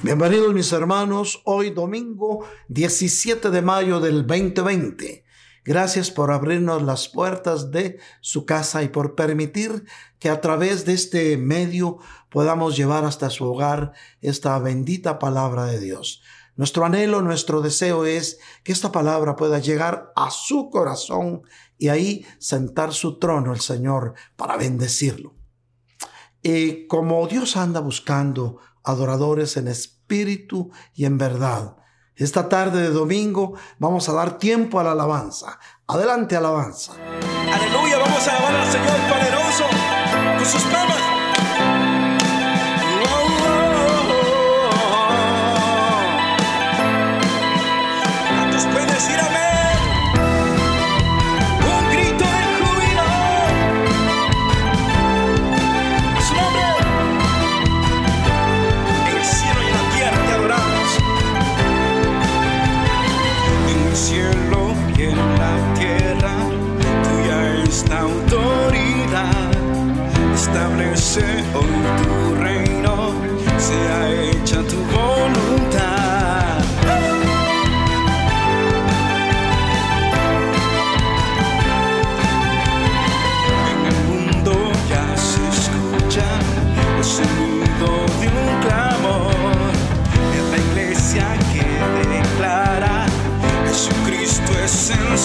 Bienvenidos mis hermanos, hoy domingo 17 de mayo del 2020. Gracias por abrirnos las puertas de su casa y por permitir que a través de este medio podamos llevar hasta su hogar esta bendita palabra de Dios. Nuestro anhelo, nuestro deseo es que esta palabra pueda llegar a su corazón y ahí sentar su trono el Señor para bendecirlo. Y como Dios anda buscando adoradores en espíritu y en verdad. Esta tarde de domingo vamos a dar tiempo a la alabanza. Adelante, alabanza. Aleluya, vamos a alabar al Señor poderoso con sus palmas.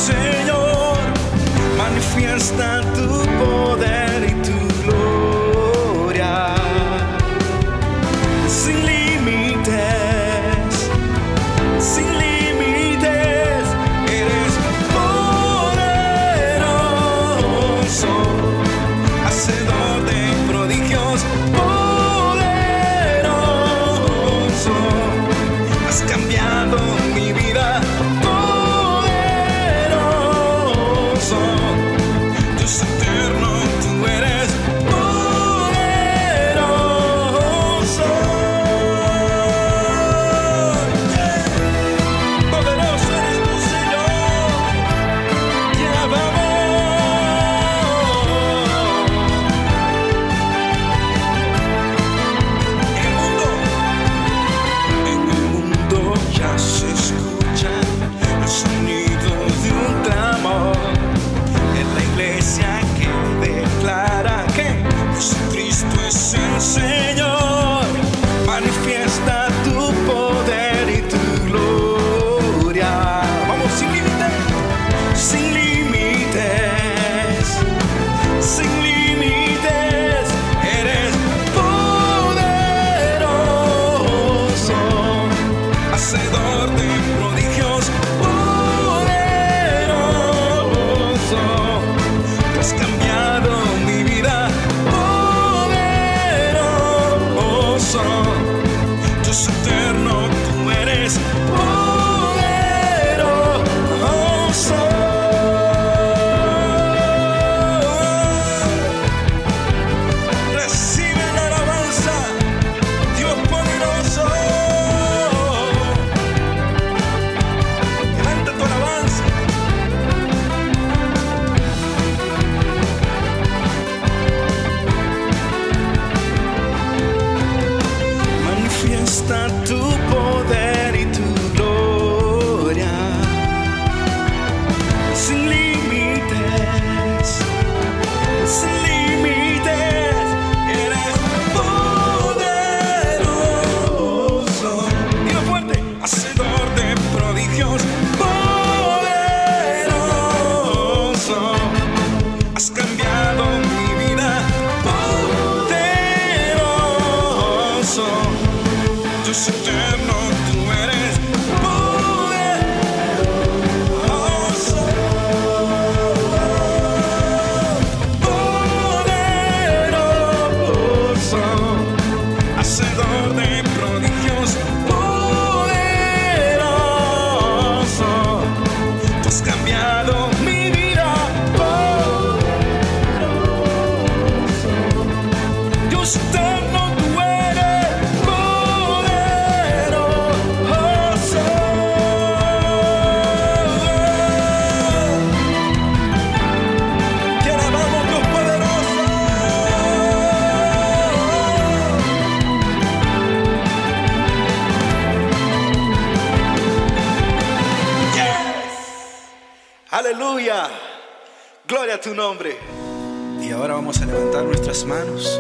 Señor, manifiesta tu Y ahora vamos a levantar nuestras manos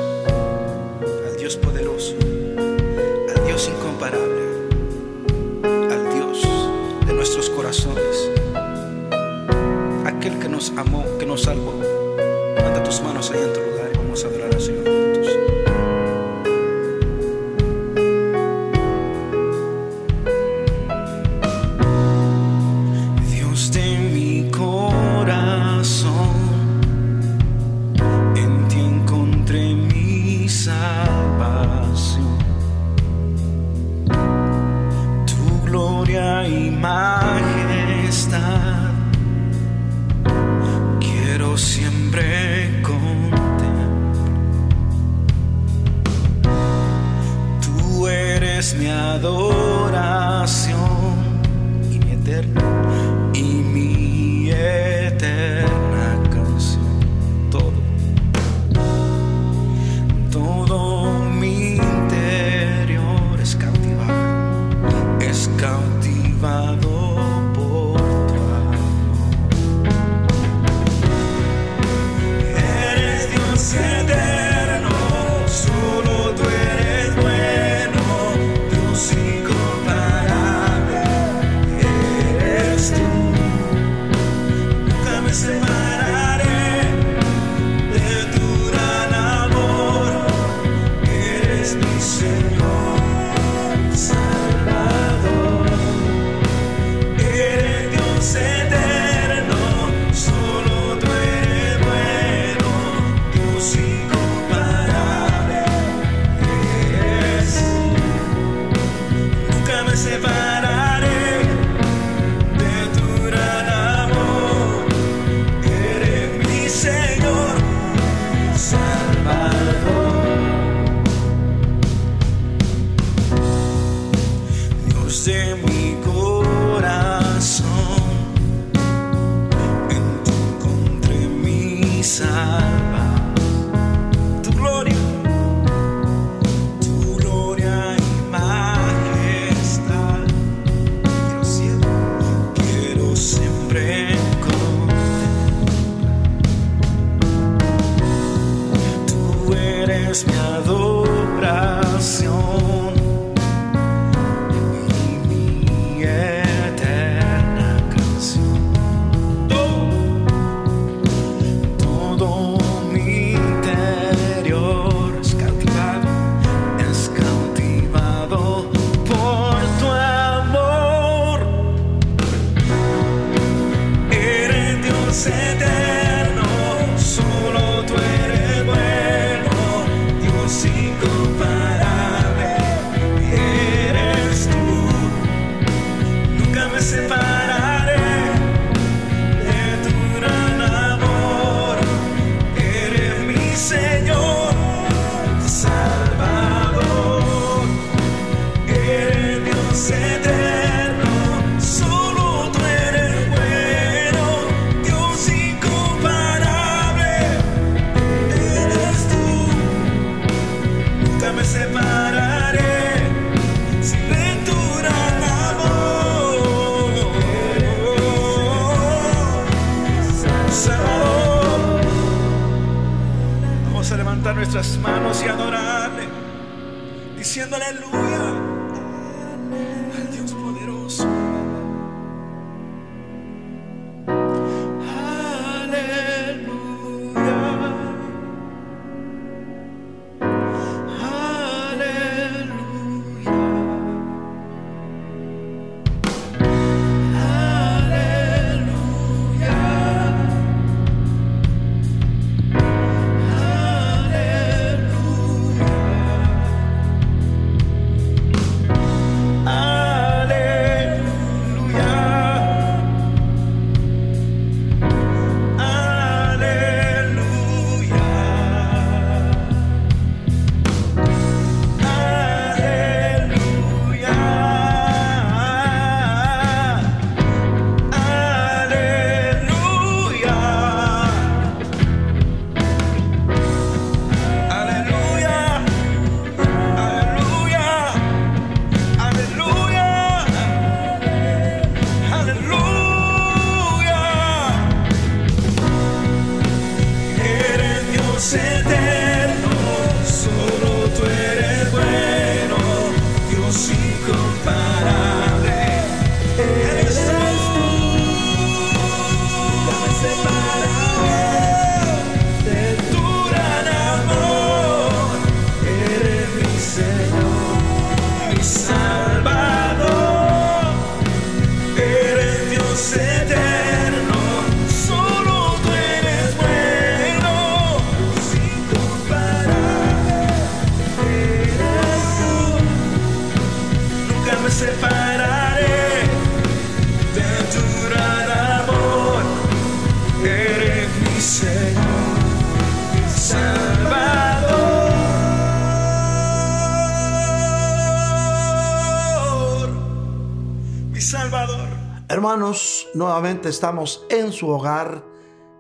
estamos en su hogar,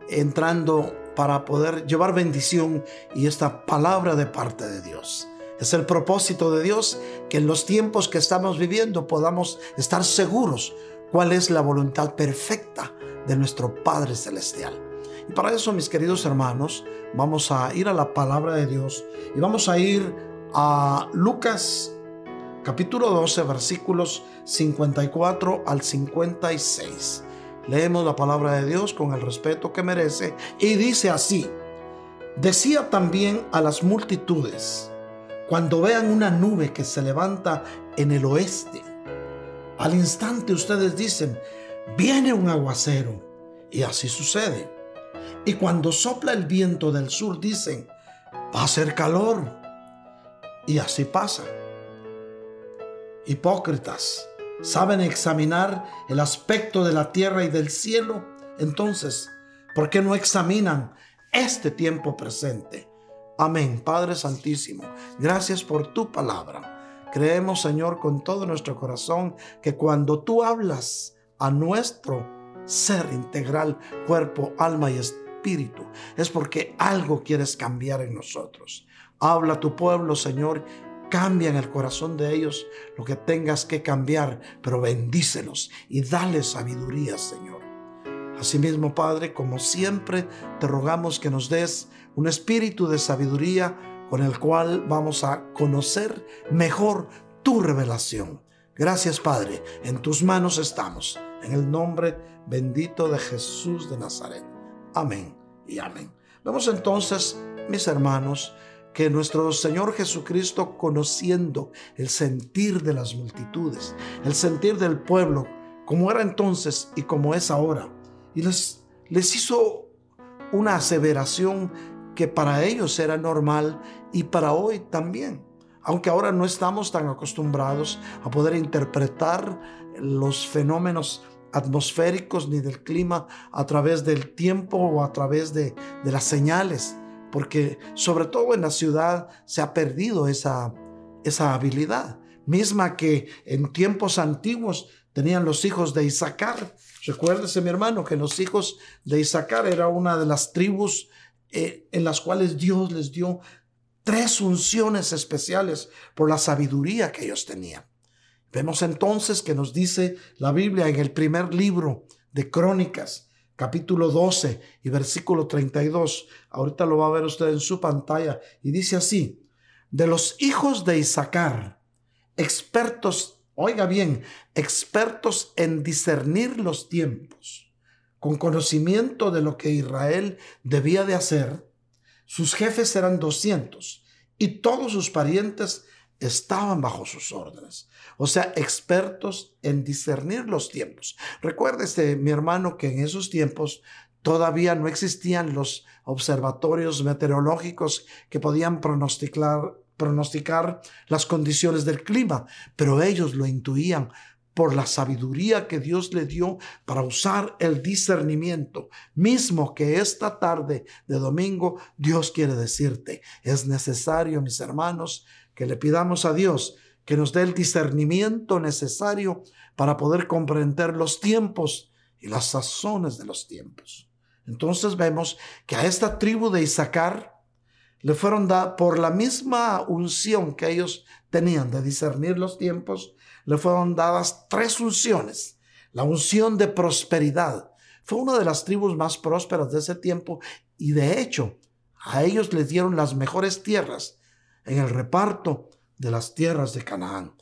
entrando para poder llevar bendición y esta palabra de parte de Dios. Es el propósito de Dios que en los tiempos que estamos viviendo podamos estar seguros cuál es la voluntad perfecta de nuestro Padre Celestial. Y para eso, mis queridos hermanos, vamos a ir a la palabra de Dios y vamos a ir a Lucas capítulo 12 versículos 54 al 56. Leemos la palabra de Dios con el respeto que merece y dice así, decía también a las multitudes, cuando vean una nube que se levanta en el oeste, al instante ustedes dicen, viene un aguacero. Y así sucede. Y cuando sopla el viento del sur dicen, va a ser calor. Y así pasa. Hipócritas, ¿saben examinar el aspecto de la tierra y del cielo? Entonces, ¿por qué no examinan este tiempo presente? Amén. Padre Santísimo, gracias por tu palabra. Creemos, Señor, con todo nuestro corazón que cuando tú hablas a nuestro ser integral, cuerpo, alma y espíritu, es porque algo quieres cambiar en nosotros. Habla a tu pueblo, Señor, cambia en el corazón de ellos lo que tengas que cambiar, pero bendícelos y dale sabiduría, Señor. Asimismo, Padre, como siempre, te rogamos que nos des un espíritu de sabiduría con el cual vamos a conocer mejor tu revelación. Gracias, Padre. En tus manos estamos. En el nombre bendito de Jesús de Nazaret. Amén y amén. Vemos entonces, mis hermanos, que nuestro Señor Jesucristo, conociendo el sentir de las multitudes, el sentir del pueblo, como era entonces y como es ahora, y les, hizo una aseveración que para ellos era normal y para hoy también. Aunque ahora no estamos tan acostumbrados a poder interpretar los fenómenos atmosféricos ni del clima a través del tiempo o a través de las señales, porque sobre todo en la ciudad se ha perdido esa, esa habilidad, misma que en tiempos antiguos tenían los hijos de Isaacar. Recuérdese mi hermano que los hijos de Isaacar era una de las tribus eh, en las cuales Dios les dio tres unciones especiales por la sabiduría que ellos tenían. Vemos entonces que nos dice la Biblia en el primer libro de Crónicas, capítulo 12 y versículo 32. Ahorita lo va a ver usted en su pantalla. Y dice así, de los hijos de Isaacar, expertos, oiga bien, expertos en discernir los tiempos con conocimiento de lo que Israel debía de hacer, sus jefes eran 200 y todos sus parientes estaban bajo sus órdenes. O sea, expertos en discernir los tiempos. Recuérdese, mi hermano, que en esos tiempos todavía no existían los observatorios meteorológicos que podían pronosticar, pronosticar las condiciones del clima, pero ellos lo intuían por la sabiduría que Dios le dio para usar el discernimiento, mismo que esta tarde de domingo Dios quiere decirte, es necesario, mis hermanos, que le pidamos a Dios que nos dé el discernimiento necesario para poder comprender los tiempos y las sazones de los tiempos. Entonces vemos que a esta tribu de Isaacar le fueron dadas por la misma unción que ellos tenían de discernir los tiempos, le fueron dadas tres unciones. La unción de prosperidad. Fue una de las tribus más prósperas de ese tiempo y de hecho a ellos les dieron las mejores tierras en el reparto de las tierras de Canaán,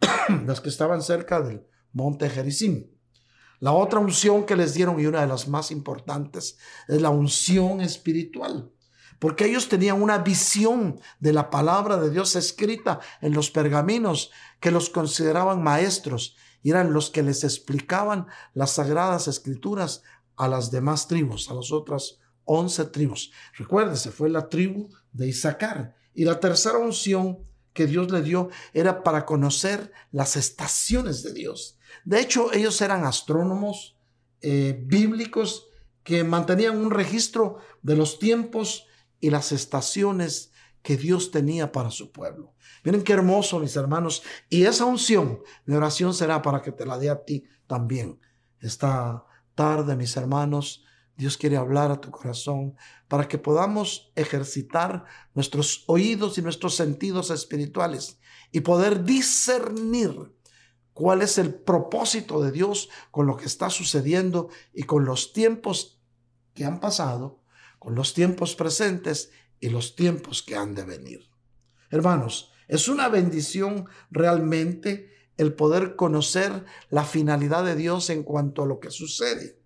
las que estaban cerca del monte Gerizim. La otra unción que les dieron y una de las más importantes es la unción espiritual porque ellos tenían una visión de la palabra de Dios escrita en los pergaminos que los consideraban maestros y eran los que les explicaban las sagradas escrituras a las demás tribus, a las otras once tribus. Recuérdese, fue la tribu de Isaacar. Y la tercera unción que Dios le dio era para conocer las estaciones de Dios. De hecho, ellos eran astrónomos eh, bíblicos que mantenían un registro de los tiempos y las estaciones que Dios tenía para su pueblo. Miren qué hermoso, mis hermanos. Y esa unción, mi oración será para que te la dé a ti también. Esta tarde, mis hermanos, Dios quiere hablar a tu corazón para que podamos ejercitar nuestros oídos y nuestros sentidos espirituales y poder discernir cuál es el propósito de Dios con lo que está sucediendo y con los tiempos que han pasado, con los tiempos presentes y los tiempos que han de venir. Hermanos, es una bendición realmente el poder conocer la finalidad de Dios en cuanto a lo que sucede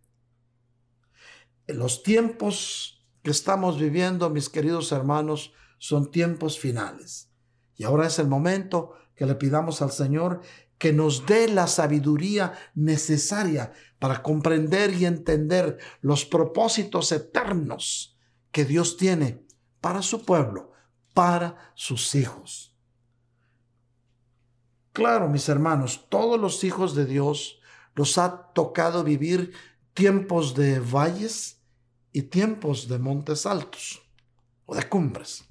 los tiempos que estamos viviendo, mis queridos hermanos, son tiempos finales. Y ahora es el momento que le pidamos al Señor que nos dé la sabiduría necesaria para comprender y entender los propósitos eternos que Dios tiene para su pueblo, para sus hijos. Claro, mis hermanos, todos los hijos de Dios los ha tocado vivir tiempos de valles y tiempos de montes altos o de cumbres.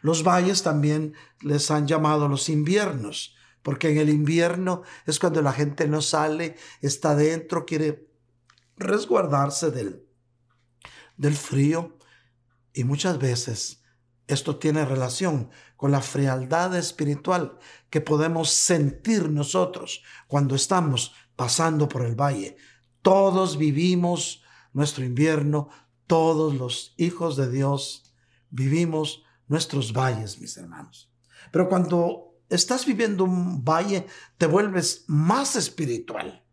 Los valles también les han llamado los inviernos, porque en el invierno es cuando la gente no sale, está dentro, quiere resguardarse del, del frío y muchas veces esto tiene relación con la frialdad espiritual que podemos sentir nosotros cuando estamos pasando por el valle. Todos vivimos nuestro invierno, todos los hijos de Dios vivimos nuestros valles, mis hermanos. Pero cuando estás viviendo un valle, te vuelves más espiritual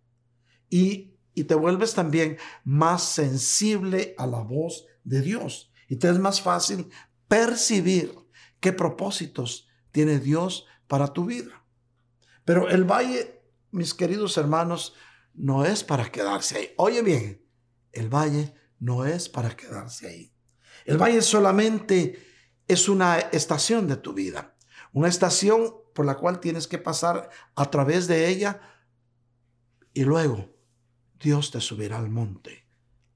y, y te vuelves también más sensible a la voz de Dios. Y te es más fácil percibir qué propósitos tiene Dios para tu vida. Pero el valle, mis queridos hermanos, no es para quedarse ahí. Oye bien, el valle no es para quedarse ahí. El valle solamente es una estación de tu vida, una estación por la cual tienes que pasar a través de ella y luego Dios te subirá al monte,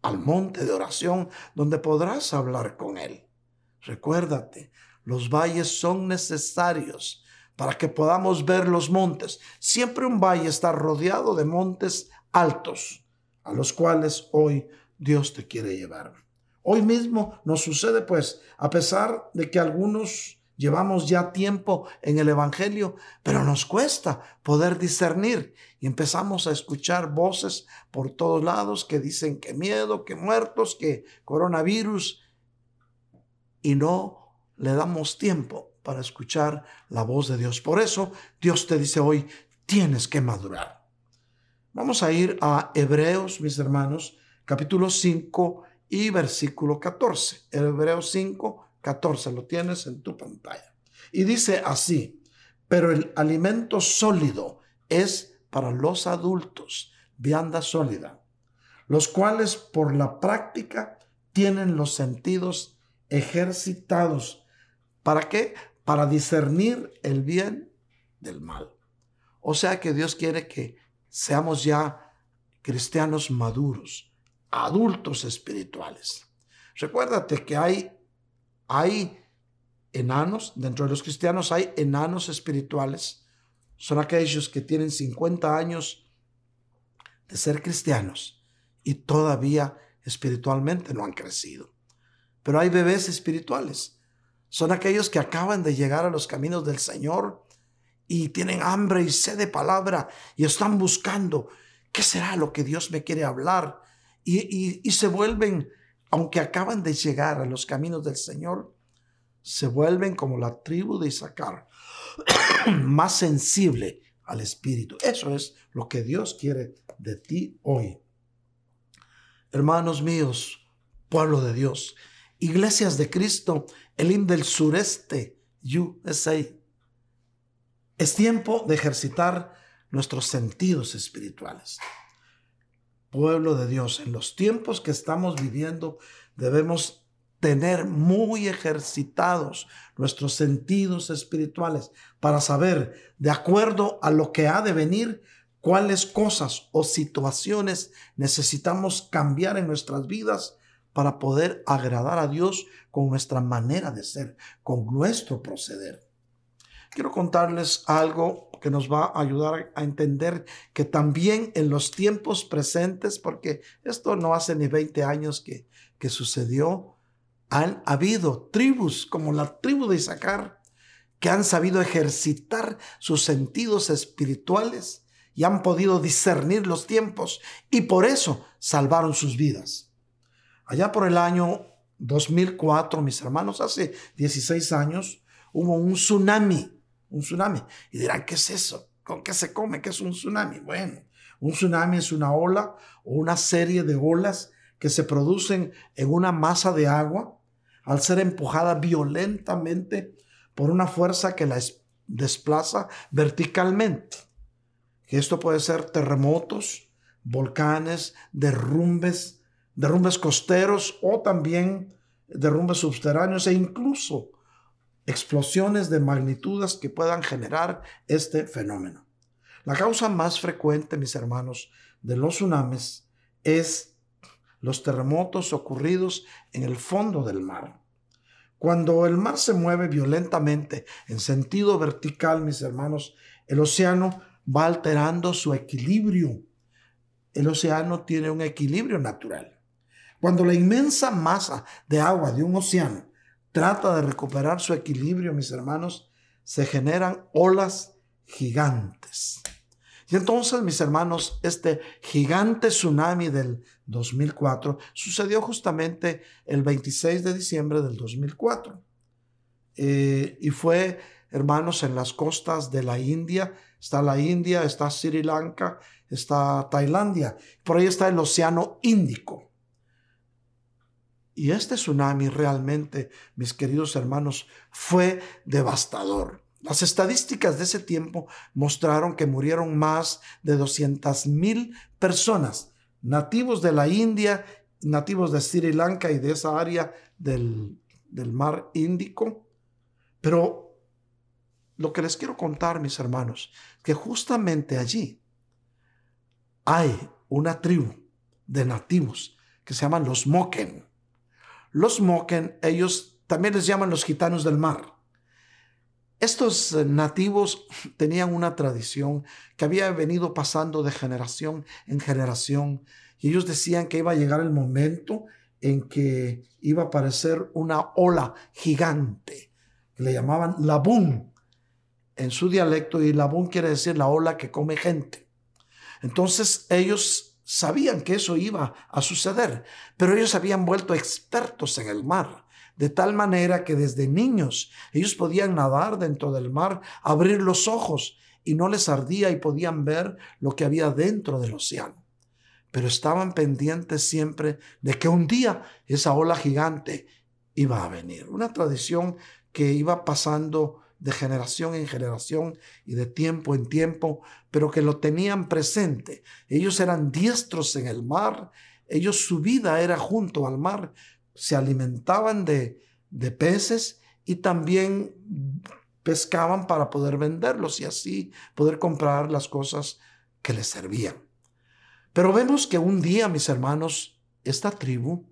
al monte de oración donde podrás hablar con Él. Recuérdate, los valles son necesarios para que podamos ver los montes. Siempre un valle está rodeado de montes altos, a los cuales hoy Dios te quiere llevar. Hoy mismo nos sucede pues, a pesar de que algunos llevamos ya tiempo en el Evangelio, pero nos cuesta poder discernir y empezamos a escuchar voces por todos lados que dicen que miedo, que muertos, que coronavirus, y no le damos tiempo para escuchar la voz de Dios. Por eso Dios te dice hoy, tienes que madurar. Vamos a ir a Hebreos, mis hermanos, capítulo 5 y versículo 14. Hebreos 5, 14, lo tienes en tu pantalla. Y dice así, pero el alimento sólido es para los adultos, vianda sólida, los cuales por la práctica tienen los sentidos ejercitados. ¿Para qué? Para discernir el bien del mal. O sea que Dios quiere que seamos ya cristianos maduros, adultos espirituales. Recuérdate que hay, hay enanos, dentro de los cristianos hay enanos espirituales. Son aquellos que tienen 50 años de ser cristianos y todavía espiritualmente no han crecido. Pero hay bebés espirituales. Son aquellos que acaban de llegar a los caminos del Señor y tienen hambre y sed de palabra y están buscando qué será lo que Dios me quiere hablar. Y, se vuelven, aunque acaban de llegar a los caminos del Señor, se vuelven como la tribu de Isaacar, más sensible al Espíritu. Eso es lo que Dios quiere de ti hoy. Hermanos míos, pueblo de Dios, Iglesias de Cristo, el del sureste, USA. Es tiempo de ejercitar nuestros sentidos espirituales. Pueblo de Dios, en los tiempos que estamos viviendo debemos tener muy ejercitados nuestros sentidos espirituales para saber, de acuerdo a lo que ha de venir, cuáles cosas o situaciones necesitamos cambiar en nuestras vidas para poder agradar a Dios con nuestra manera de ser, con nuestro proceder. Quiero contarles algo que nos va a ayudar a entender que también en los tiempos presentes, porque esto no hace ni 20 años que, que sucedió, han habido tribus como la tribu de Isaacar que han sabido ejercitar sus sentidos espirituales y han podido discernir los tiempos y por eso salvaron sus vidas. Allá por el año 2004, mis hermanos, hace 16 años, hubo un tsunami, un tsunami. Y dirán, ¿qué es eso? ¿Con qué se come? ¿Qué es un tsunami? Bueno, un tsunami es una ola o una serie de olas que se producen en una masa de agua al ser empujada violentamente por una fuerza que la desplaza verticalmente. esto puede ser terremotos, volcanes, derrumbes, derrumbes costeros o también derrumbes subterráneos e incluso explosiones de magnitudes que puedan generar este fenómeno. La causa más frecuente, mis hermanos, de los tsunamis es los terremotos ocurridos en el fondo del mar. Cuando el mar se mueve violentamente en sentido vertical, mis hermanos, el océano va alterando su equilibrio. El océano tiene un equilibrio natural. Cuando la inmensa masa de agua de un océano trata de recuperar su equilibrio, mis hermanos, se generan olas gigantes. Y entonces, mis hermanos, este gigante tsunami del 2004 sucedió justamente el 26 de diciembre del 2004. Eh, y fue, hermanos, en las costas de la India. Está la India, está Sri Lanka, está Tailandia. Por ahí está el Océano Índico. Y este tsunami realmente, mis queridos hermanos, fue devastador. Las estadísticas de ese tiempo mostraron que murieron más de 200 mil personas, nativos de la India, nativos de Sri Lanka y de esa área del, del mar Índico. Pero lo que les quiero contar, mis hermanos, que justamente allí hay una tribu de nativos que se llaman los Moken. Los Moken, ellos también les llaman los gitanos del mar. Estos eh, nativos tenían una tradición que había venido pasando de generación en generación y ellos decían que iba a llegar el momento en que iba a aparecer una ola gigante que le llamaban labún en su dialecto y labún quiere decir la ola que come gente. Entonces ellos sabían que eso iba a suceder, pero ellos habían vuelto expertos en el mar, de tal manera que desde niños ellos podían nadar dentro del mar, abrir los ojos y no les ardía y podían ver lo que había dentro del océano. Pero estaban pendientes siempre de que un día esa ola gigante iba a venir. Una tradición que iba pasando de generación en generación y de tiempo en tiempo, pero que lo tenían presente. Ellos eran diestros en el mar, ellos su vida era junto al mar, se alimentaban de, de peces y también pescaban para poder venderlos y así poder comprar las cosas que les servían. Pero vemos que un día, mis hermanos, esta tribu,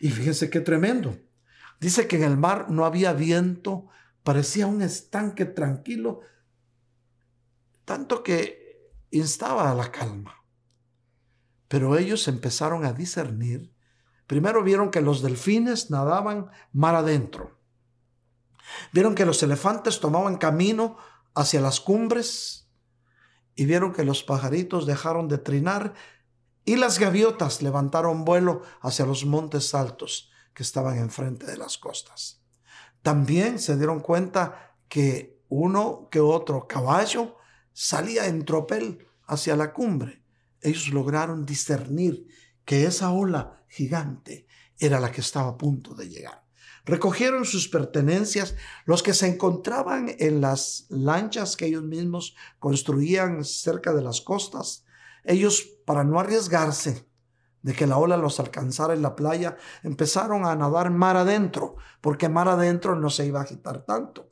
y fíjense qué tremendo, dice que en el mar no había viento parecía un estanque tranquilo, tanto que instaba a la calma. Pero ellos empezaron a discernir. Primero vieron que los delfines nadaban mar adentro. Vieron que los elefantes tomaban camino hacia las cumbres y vieron que los pajaritos dejaron de trinar y las gaviotas levantaron vuelo hacia los montes altos que estaban enfrente de las costas. También se dieron cuenta que uno que otro caballo salía en tropel hacia la cumbre. Ellos lograron discernir que esa ola gigante era la que estaba a punto de llegar. Recogieron sus pertenencias, los que se encontraban en las lanchas que ellos mismos construían cerca de las costas. Ellos, para no arriesgarse, de que la ola los alcanzara en la playa, empezaron a nadar mar adentro, porque mar adentro no se iba a agitar tanto.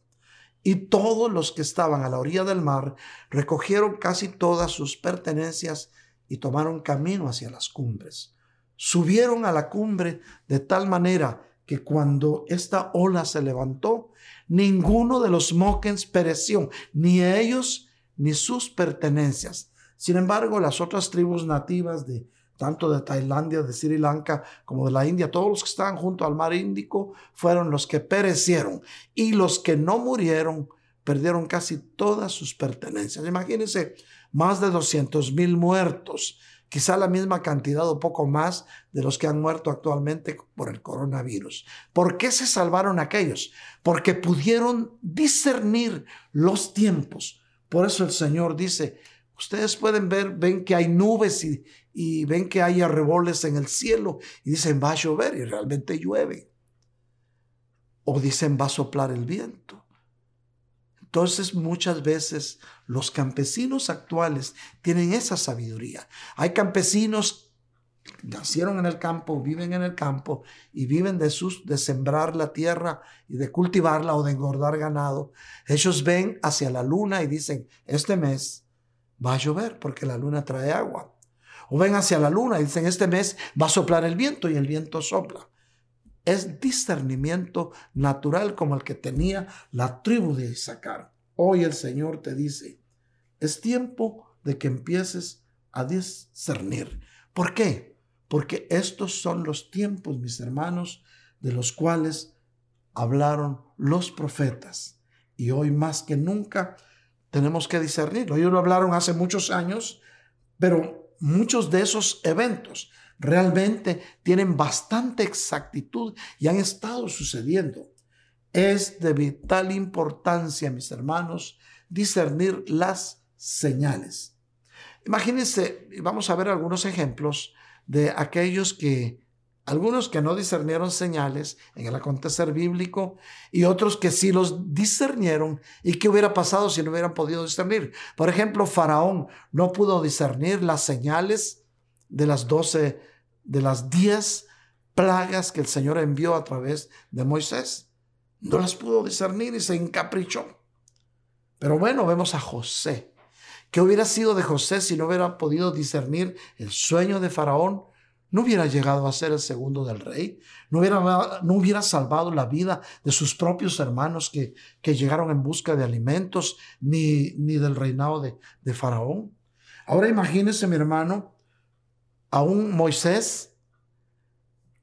Y todos los que estaban a la orilla del mar recogieron casi todas sus pertenencias y tomaron camino hacia las cumbres. Subieron a la cumbre de tal manera que cuando esta ola se levantó, ninguno de los Mokens pereció, ni ellos ni sus pertenencias. Sin embargo, las otras tribus nativas de tanto de Tailandia, de Sri Lanka como de la India, todos los que estaban junto al mar Índico fueron los que perecieron y los que no murieron perdieron casi todas sus pertenencias. Imagínense, más de 200 mil muertos, quizá la misma cantidad o poco más de los que han muerto actualmente por el coronavirus. ¿Por qué se salvaron aquellos? Porque pudieron discernir los tiempos. Por eso el Señor dice, ustedes pueden ver, ven que hay nubes y, ven que hay arreboles en el cielo y dicen va a llover y realmente llueve. O dicen va a soplar el viento. Entonces muchas veces los campesinos actuales tienen esa sabiduría. Hay campesinos que nacieron en el campo, viven en el campo y viven de, sus, de sembrar la tierra y de cultivarla o de engordar ganado. Ellos ven hacia la luna y dicen, este mes va a llover porque la luna trae agua o ven hacia la luna y dicen, este mes va a soplar el viento y el viento sopla. Es discernimiento natural como el que tenía la tribu de Isaacar. Hoy el Señor te dice, es tiempo de que empieces a discernir. ¿Por qué? Porque estos son los tiempos, mis hermanos, de los cuales hablaron los profetas. Y hoy más que nunca tenemos que discernir. Ellos lo hablaron hace muchos años, pero muchos de esos eventos realmente tienen bastante exactitud y han estado sucediendo. Es de vital importancia, mis hermanos, discernir las señales. Imagínense, vamos a ver algunos ejemplos de aquellos que algunos que no discernieron señales en el acontecer bíblico y otros que sí los discernieron y qué hubiera pasado si no hubieran podido discernir. Por ejemplo, Faraón no pudo discernir las señales de las doce, de las diez plagas que el Señor envió a través de Moisés. No las pudo discernir y se encaprichó. Pero bueno, vemos a José. ¿Qué hubiera sido de José si no hubiera podido discernir el sueño de Faraón? No hubiera llegado a ser el segundo del rey, no hubiera, no hubiera salvado la vida de sus propios hermanos que, que llegaron en busca de alimentos, ni, ni del reinado de, de Faraón. Ahora imagínese, mi hermano, a un Moisés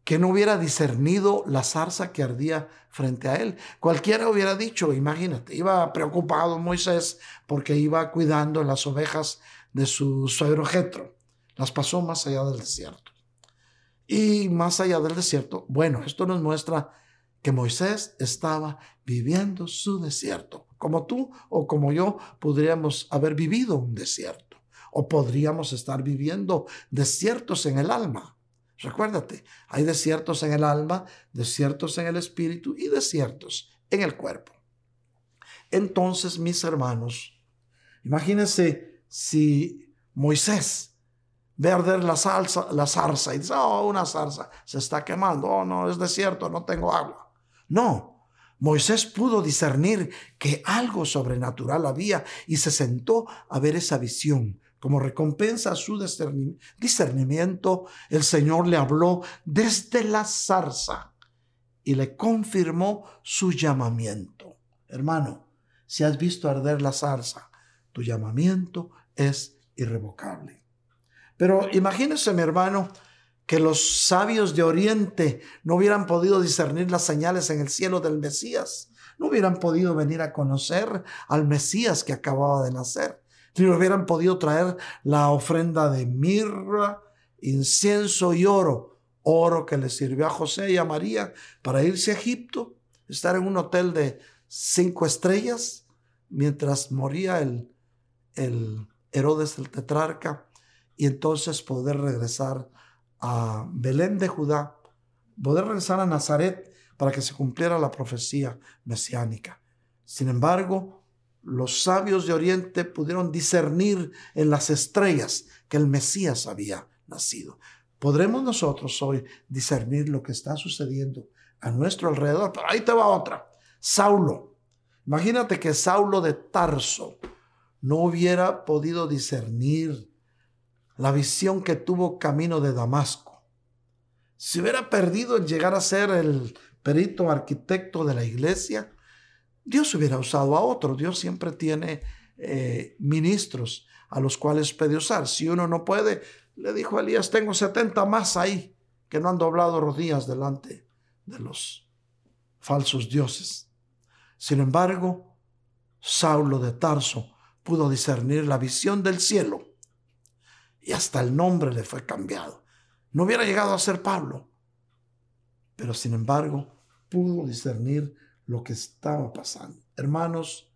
que no hubiera discernido la zarza que ardía frente a él. Cualquiera hubiera dicho, imagínate, iba preocupado Moisés porque iba cuidando las ovejas de su suegro Jetro. Las pasó más allá del desierto. Y más allá del desierto, bueno, esto nos muestra que Moisés estaba viviendo su desierto. Como tú o como yo podríamos haber vivido un desierto o podríamos estar viviendo desiertos en el alma. Recuérdate, hay desiertos en el alma, desiertos en el espíritu y desiertos en el cuerpo. Entonces, mis hermanos, imagínense si Moisés la, salsa, la zarza y dice, oh, una zarza se está quemando, oh, no, es desierto, no tengo agua. No, Moisés pudo discernir que algo sobrenatural había y se sentó a ver esa visión. Como recompensa a su discernimiento, el Señor le habló desde la zarza y le confirmó su llamamiento. Hermano, si has visto arder la zarza, tu llamamiento es irrevocable. Pero imagínese, mi hermano, que los sabios de Oriente no hubieran podido discernir las señales en el cielo del Mesías, no hubieran podido venir a conocer al Mesías que acababa de nacer, no hubieran podido traer la ofrenda de mirra, incienso y oro, oro que le sirvió a José y a María para irse a Egipto, estar en un hotel de cinco estrellas, mientras moría el, el Herodes el tetrarca y entonces poder regresar a Belén de Judá, poder regresar a Nazaret para que se cumpliera la profecía mesiánica. Sin embargo, los sabios de Oriente pudieron discernir en las estrellas que el Mesías había nacido. podremos nosotros hoy discernir lo que está sucediendo a nuestro alrededor. Pero ahí te va otra. Saulo. Imagínate que Saulo de Tarso no hubiera podido discernir la visión que tuvo camino de Damasco. Si hubiera perdido en llegar a ser el perito arquitecto de la iglesia, Dios hubiera usado a otro. Dios siempre tiene eh, ministros a los cuales puede usar. Si uno no puede, le dijo a Elías, tengo 70 más ahí que no han doblado rodillas delante de los falsos dioses. Sin embargo, Saulo de Tarso pudo discernir la visión del cielo y hasta el nombre le fue cambiado. No hubiera llegado a ser Pablo, pero sin embargo pudo discernir lo que estaba pasando. Hermanos,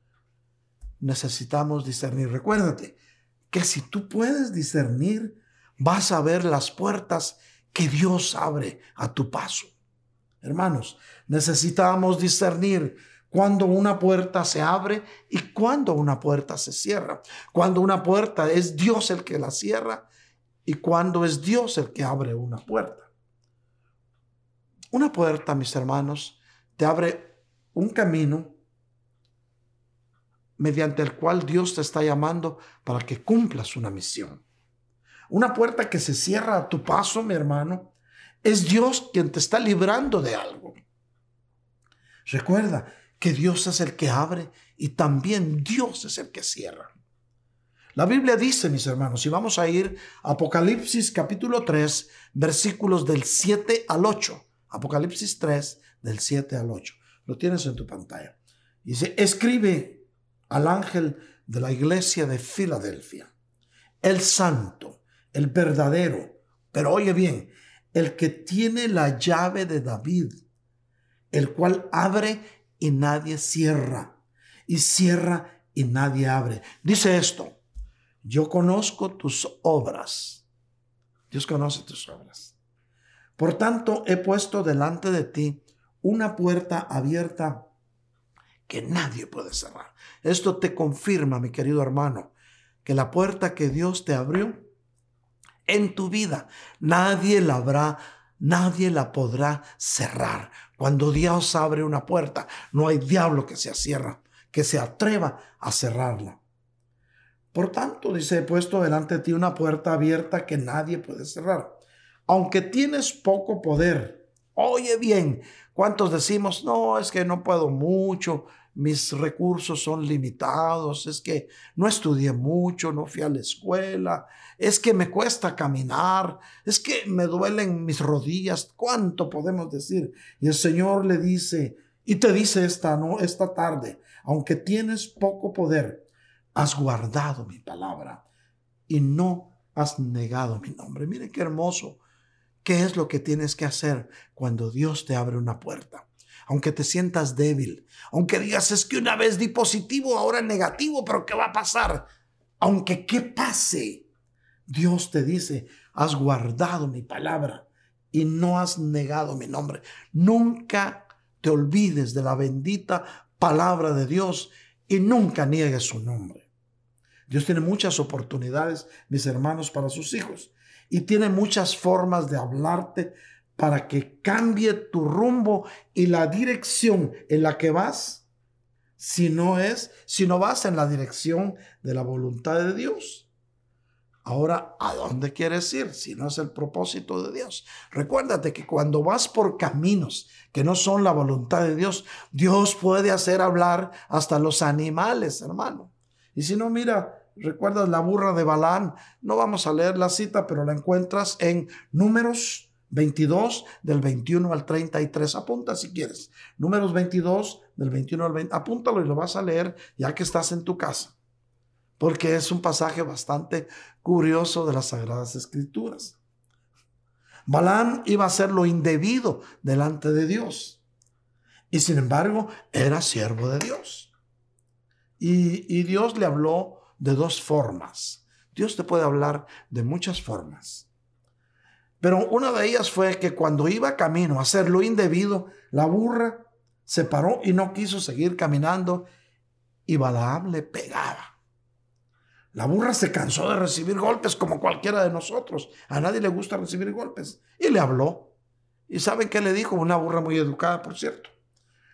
necesitamos discernir. Recuérdate que si tú puedes discernir, vas a ver las puertas que Dios abre a tu paso. Hermanos, necesitamos discernir cuando una puerta se abre y cuando una puerta se cierra. Cuando una puerta es Dios el que la cierra y cuando es Dios el que abre una puerta. Una puerta, mis hermanos, te abre un camino mediante el cual Dios te está llamando para que cumplas una misión. Una puerta que se cierra a tu paso, mi hermano, es Dios quien te está librando de algo. Recuerda que Dios es el que abre y también Dios es el que cierra. La Biblia dice, mis hermanos, y vamos a ir a Apocalipsis capítulo 3, versículos del 7 al 8. Apocalipsis 3, del 7 al 8. Lo tienes en tu pantalla. Dice, escribe al ángel de la iglesia de Filadelfia, el santo, el verdadero, pero oye bien, el que tiene la llave de David, el cual abre y nadie cierra, y cierra y nadie abre. Dice esto, yo conozco tus obras. Dios conoce tus obras. Por tanto, he puesto delante de ti una puerta abierta que nadie puede cerrar. Esto te confirma, mi querido hermano, que la puerta que Dios te abrió en tu vida. Nadie la habrá, nadie la podrá cerrar. Cuando Dios abre una puerta, no hay diablo que se cierra, que se atreva a cerrarla. Por tanto, dice, he puesto delante de ti una puerta abierta que nadie puede cerrar. Aunque tienes poco poder, oye bien, ¿cuántos decimos, no, es que no puedo mucho, mis recursos son limitados, es que no estudié mucho, no fui a la escuela, es que me cuesta caminar, es que me duelen mis rodillas, ¿cuánto podemos decir? Y el Señor le dice, y te dice esta, ¿no? esta tarde, aunque tienes poco poder, has guardado mi palabra y no has negado mi nombre. Mire qué hermoso. ¿Qué es lo que tienes que hacer cuando Dios te abre una puerta? Aunque te sientas débil, aunque digas es que una vez di positivo, ahora negativo, pero ¿qué va a pasar? Aunque qué pase, Dios te dice, has guardado mi palabra y no has negado mi nombre. Nunca te olvides de la bendita palabra de Dios y nunca niegues su nombre. Dios tiene muchas oportunidades, mis hermanos, para sus hijos y tiene muchas formas de hablarte para que cambie tu rumbo y la dirección en la que vas, si no es, si no vas en la dirección de la voluntad de Dios. Ahora, ¿a dónde quieres ir si no es el propósito de Dios? Recuérdate que cuando vas por caminos que no son la voluntad de Dios, Dios puede hacer hablar hasta los animales, hermano. Y si no, mira, recuerdas la burra de Balán, no vamos a leer la cita, pero la encuentras en Números 22 del 21 al 33. Apunta si quieres. Números 22 del 21 al 20. Apúntalo y lo vas a leer ya que estás en tu casa. Porque es un pasaje bastante curioso de las Sagradas Escrituras. Balán iba a hacer lo indebido delante de Dios. Y sin embargo, era siervo de Dios. Y, y Dios le habló de dos formas. Dios te puede hablar de muchas formas. Pero una de ellas fue que cuando iba camino a hacer lo indebido, la burra se paró y no quiso seguir caminando y Balaam le pegaba. La burra se cansó de recibir golpes como cualquiera de nosotros. A nadie le gusta recibir golpes. Y le habló. ¿Y saben qué le dijo? Una burra muy educada, por cierto.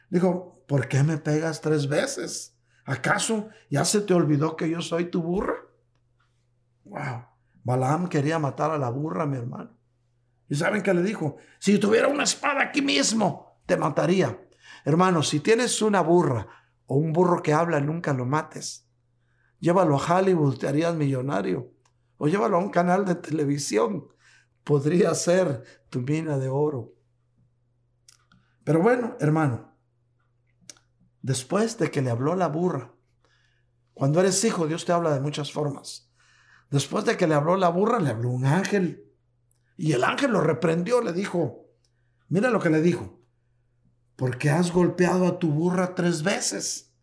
Dijo, ¿por qué me pegas tres veces? ¿Acaso ya se te olvidó que yo soy tu burra? Wow. Balaam quería matar a la burra, mi hermano. ¿Y saben qué le dijo? Si tuviera una espada aquí mismo, te mataría. Hermano, si tienes una burra o un burro que habla, nunca lo mates Llévalo a Hollywood, te harías millonario. O llévalo a un canal de televisión. Podría ser tu mina de oro. Pero bueno, hermano, después de que le habló la burra, cuando eres hijo, Dios te habla de muchas formas. Después de que le habló la burra, le habló un ángel. Y el ángel lo reprendió, le dijo, mira lo que le dijo, porque has golpeado a tu burra tres veces.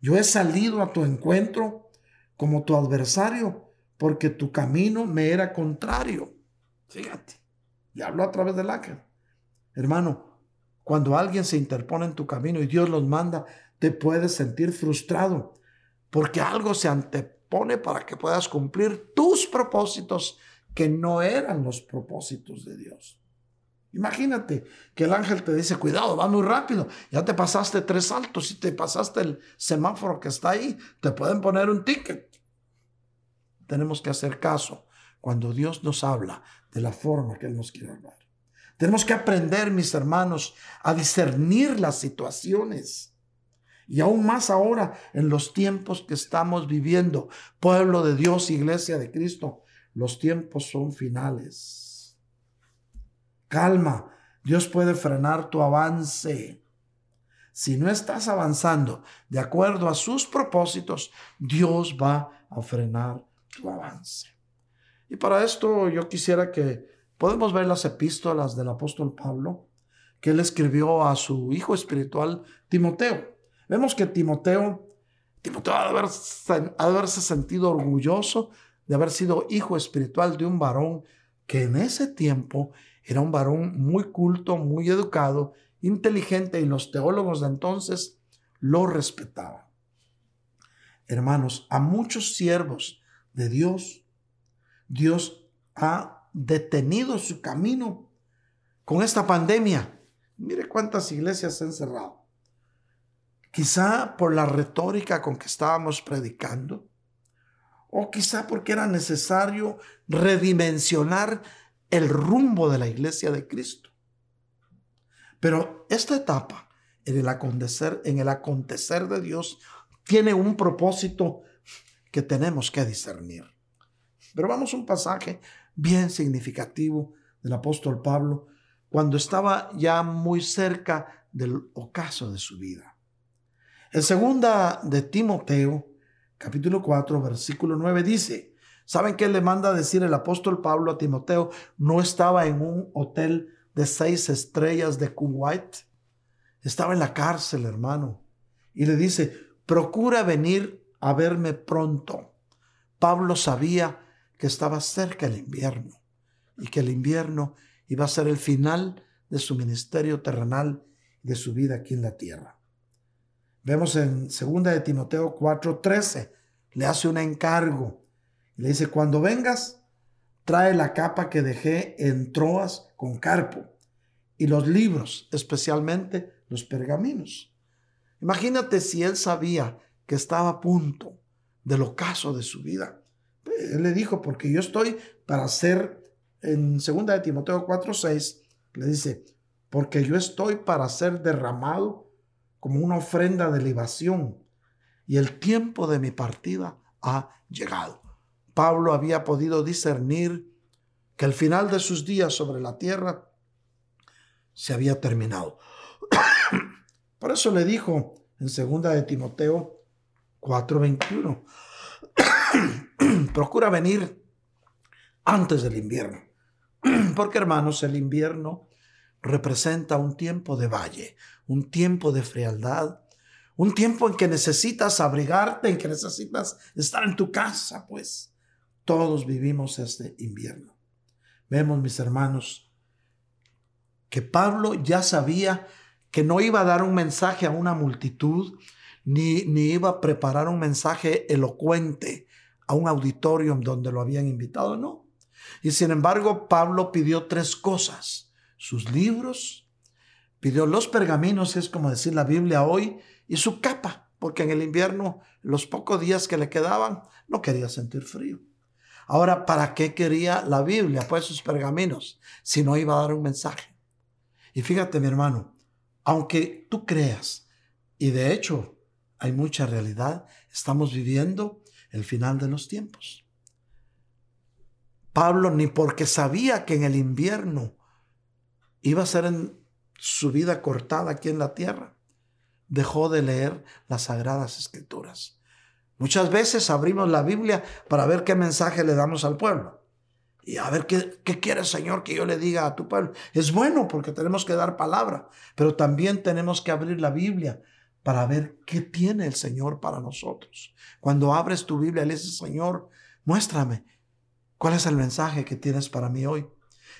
Yo he salido a tu encuentro como tu adversario, porque tu camino me era contrario. Fíjate, y habló a través del ángel. Hermano, cuando alguien se interpone en tu camino y Dios los manda, te puedes sentir frustrado, porque algo se antepone para que puedas cumplir tus propósitos que no eran los propósitos de Dios. Imagínate que el ángel te dice, cuidado, va muy rápido, ya te pasaste tres saltos y te pasaste el semáforo que está ahí, te pueden poner un ticket. Tenemos que hacer caso cuando Dios nos habla de la forma que Él nos quiere hablar. Tenemos que aprender, mis hermanos, a discernir las situaciones. Y aún más ahora en los tiempos que estamos viviendo, pueblo de Dios, iglesia de Cristo, los tiempos son finales. Calma, Dios puede frenar tu avance. Si no estás avanzando de acuerdo a sus propósitos, Dios va a frenar tu avance. Y para esto yo quisiera que podemos ver las epístolas del apóstol Pablo que él escribió a su hijo espiritual Timoteo. Vemos que Timoteo, Timoteo ha de, ha de haberse sentido orgulloso de haber sido hijo espiritual de un varón que en ese tiempo era un varón muy culto, muy educado, inteligente y los teólogos de entonces lo respetaban. Hermanos, a muchos siervos de Dios, Dios ha detenido su camino con esta pandemia. Mire cuántas iglesias se han cerrado. Quizá por la retórica con que estábamos predicando, o quizá porque era necesario redimensionar el rumbo de la iglesia de Cristo. Pero esta etapa en el acontecer, en el acontecer de Dios tiene un propósito que tenemos que discernir. Pero vamos a un pasaje bien significativo del apóstol Pablo cuando estaba ya muy cerca del ocaso de su vida. En segunda de Timoteo, capítulo 4, versículo 9 dice, ¿Saben qué le manda a decir el apóstol Pablo a Timoteo? No estaba en un hotel de seis estrellas de Kuwait. Estaba en la cárcel, hermano. Y le dice, procura venir a verme pronto. Pablo sabía que estaba cerca el invierno y que el invierno iba a ser el final de su ministerio terrenal de su vida aquí en la tierra. Vemos en 2 de Timoteo 4:13, le hace un encargo le dice, cuando vengas, trae la capa que dejé en Troas con Carpo y los libros, especialmente los pergaminos. Imagínate si él sabía que estaba a punto del ocaso de su vida. Él le dijo, porque yo estoy para hacer, en 2 de Timoteo 4:6, le dice, porque yo estoy para ser derramado como una ofrenda de libación, y el tiempo de mi partida ha llegado. Pablo había podido discernir que el final de sus días sobre la tierra se había terminado. Por eso le dijo en segunda de Timoteo 4:21, procura venir antes del invierno, porque hermanos, el invierno representa un tiempo de valle, un tiempo de frialdad, un tiempo en que necesitas abrigarte, en que necesitas estar en tu casa, pues. Todos vivimos este invierno. Vemos, mis hermanos, que Pablo ya sabía que no iba a dar un mensaje a una multitud, ni, ni iba a preparar un mensaje elocuente a un auditorio donde lo habían invitado, no. Y sin embargo, Pablo pidió tres cosas, sus libros, pidió los pergaminos, es como decir la Biblia hoy, y su capa, porque en el invierno, los pocos días que le quedaban, no quería sentir frío. Ahora, ¿para qué quería la Biblia? Pues sus pergaminos, si no iba a dar un mensaje. Y fíjate, mi hermano, aunque tú creas, y de hecho hay mucha realidad, estamos viviendo el final de los tiempos. Pablo, ni porque sabía que en el invierno iba a ser en su vida cortada aquí en la tierra, dejó de leer las sagradas escrituras. Muchas veces abrimos la Biblia para ver qué mensaje le damos al pueblo. Y a ver qué, qué quiere el Señor que yo le diga a tu pueblo. Es bueno porque tenemos que dar palabra, pero también tenemos que abrir la Biblia para ver qué tiene el Señor para nosotros. Cuando abres tu Biblia, le dices, Señor, muéstrame cuál es el mensaje que tienes para mí hoy.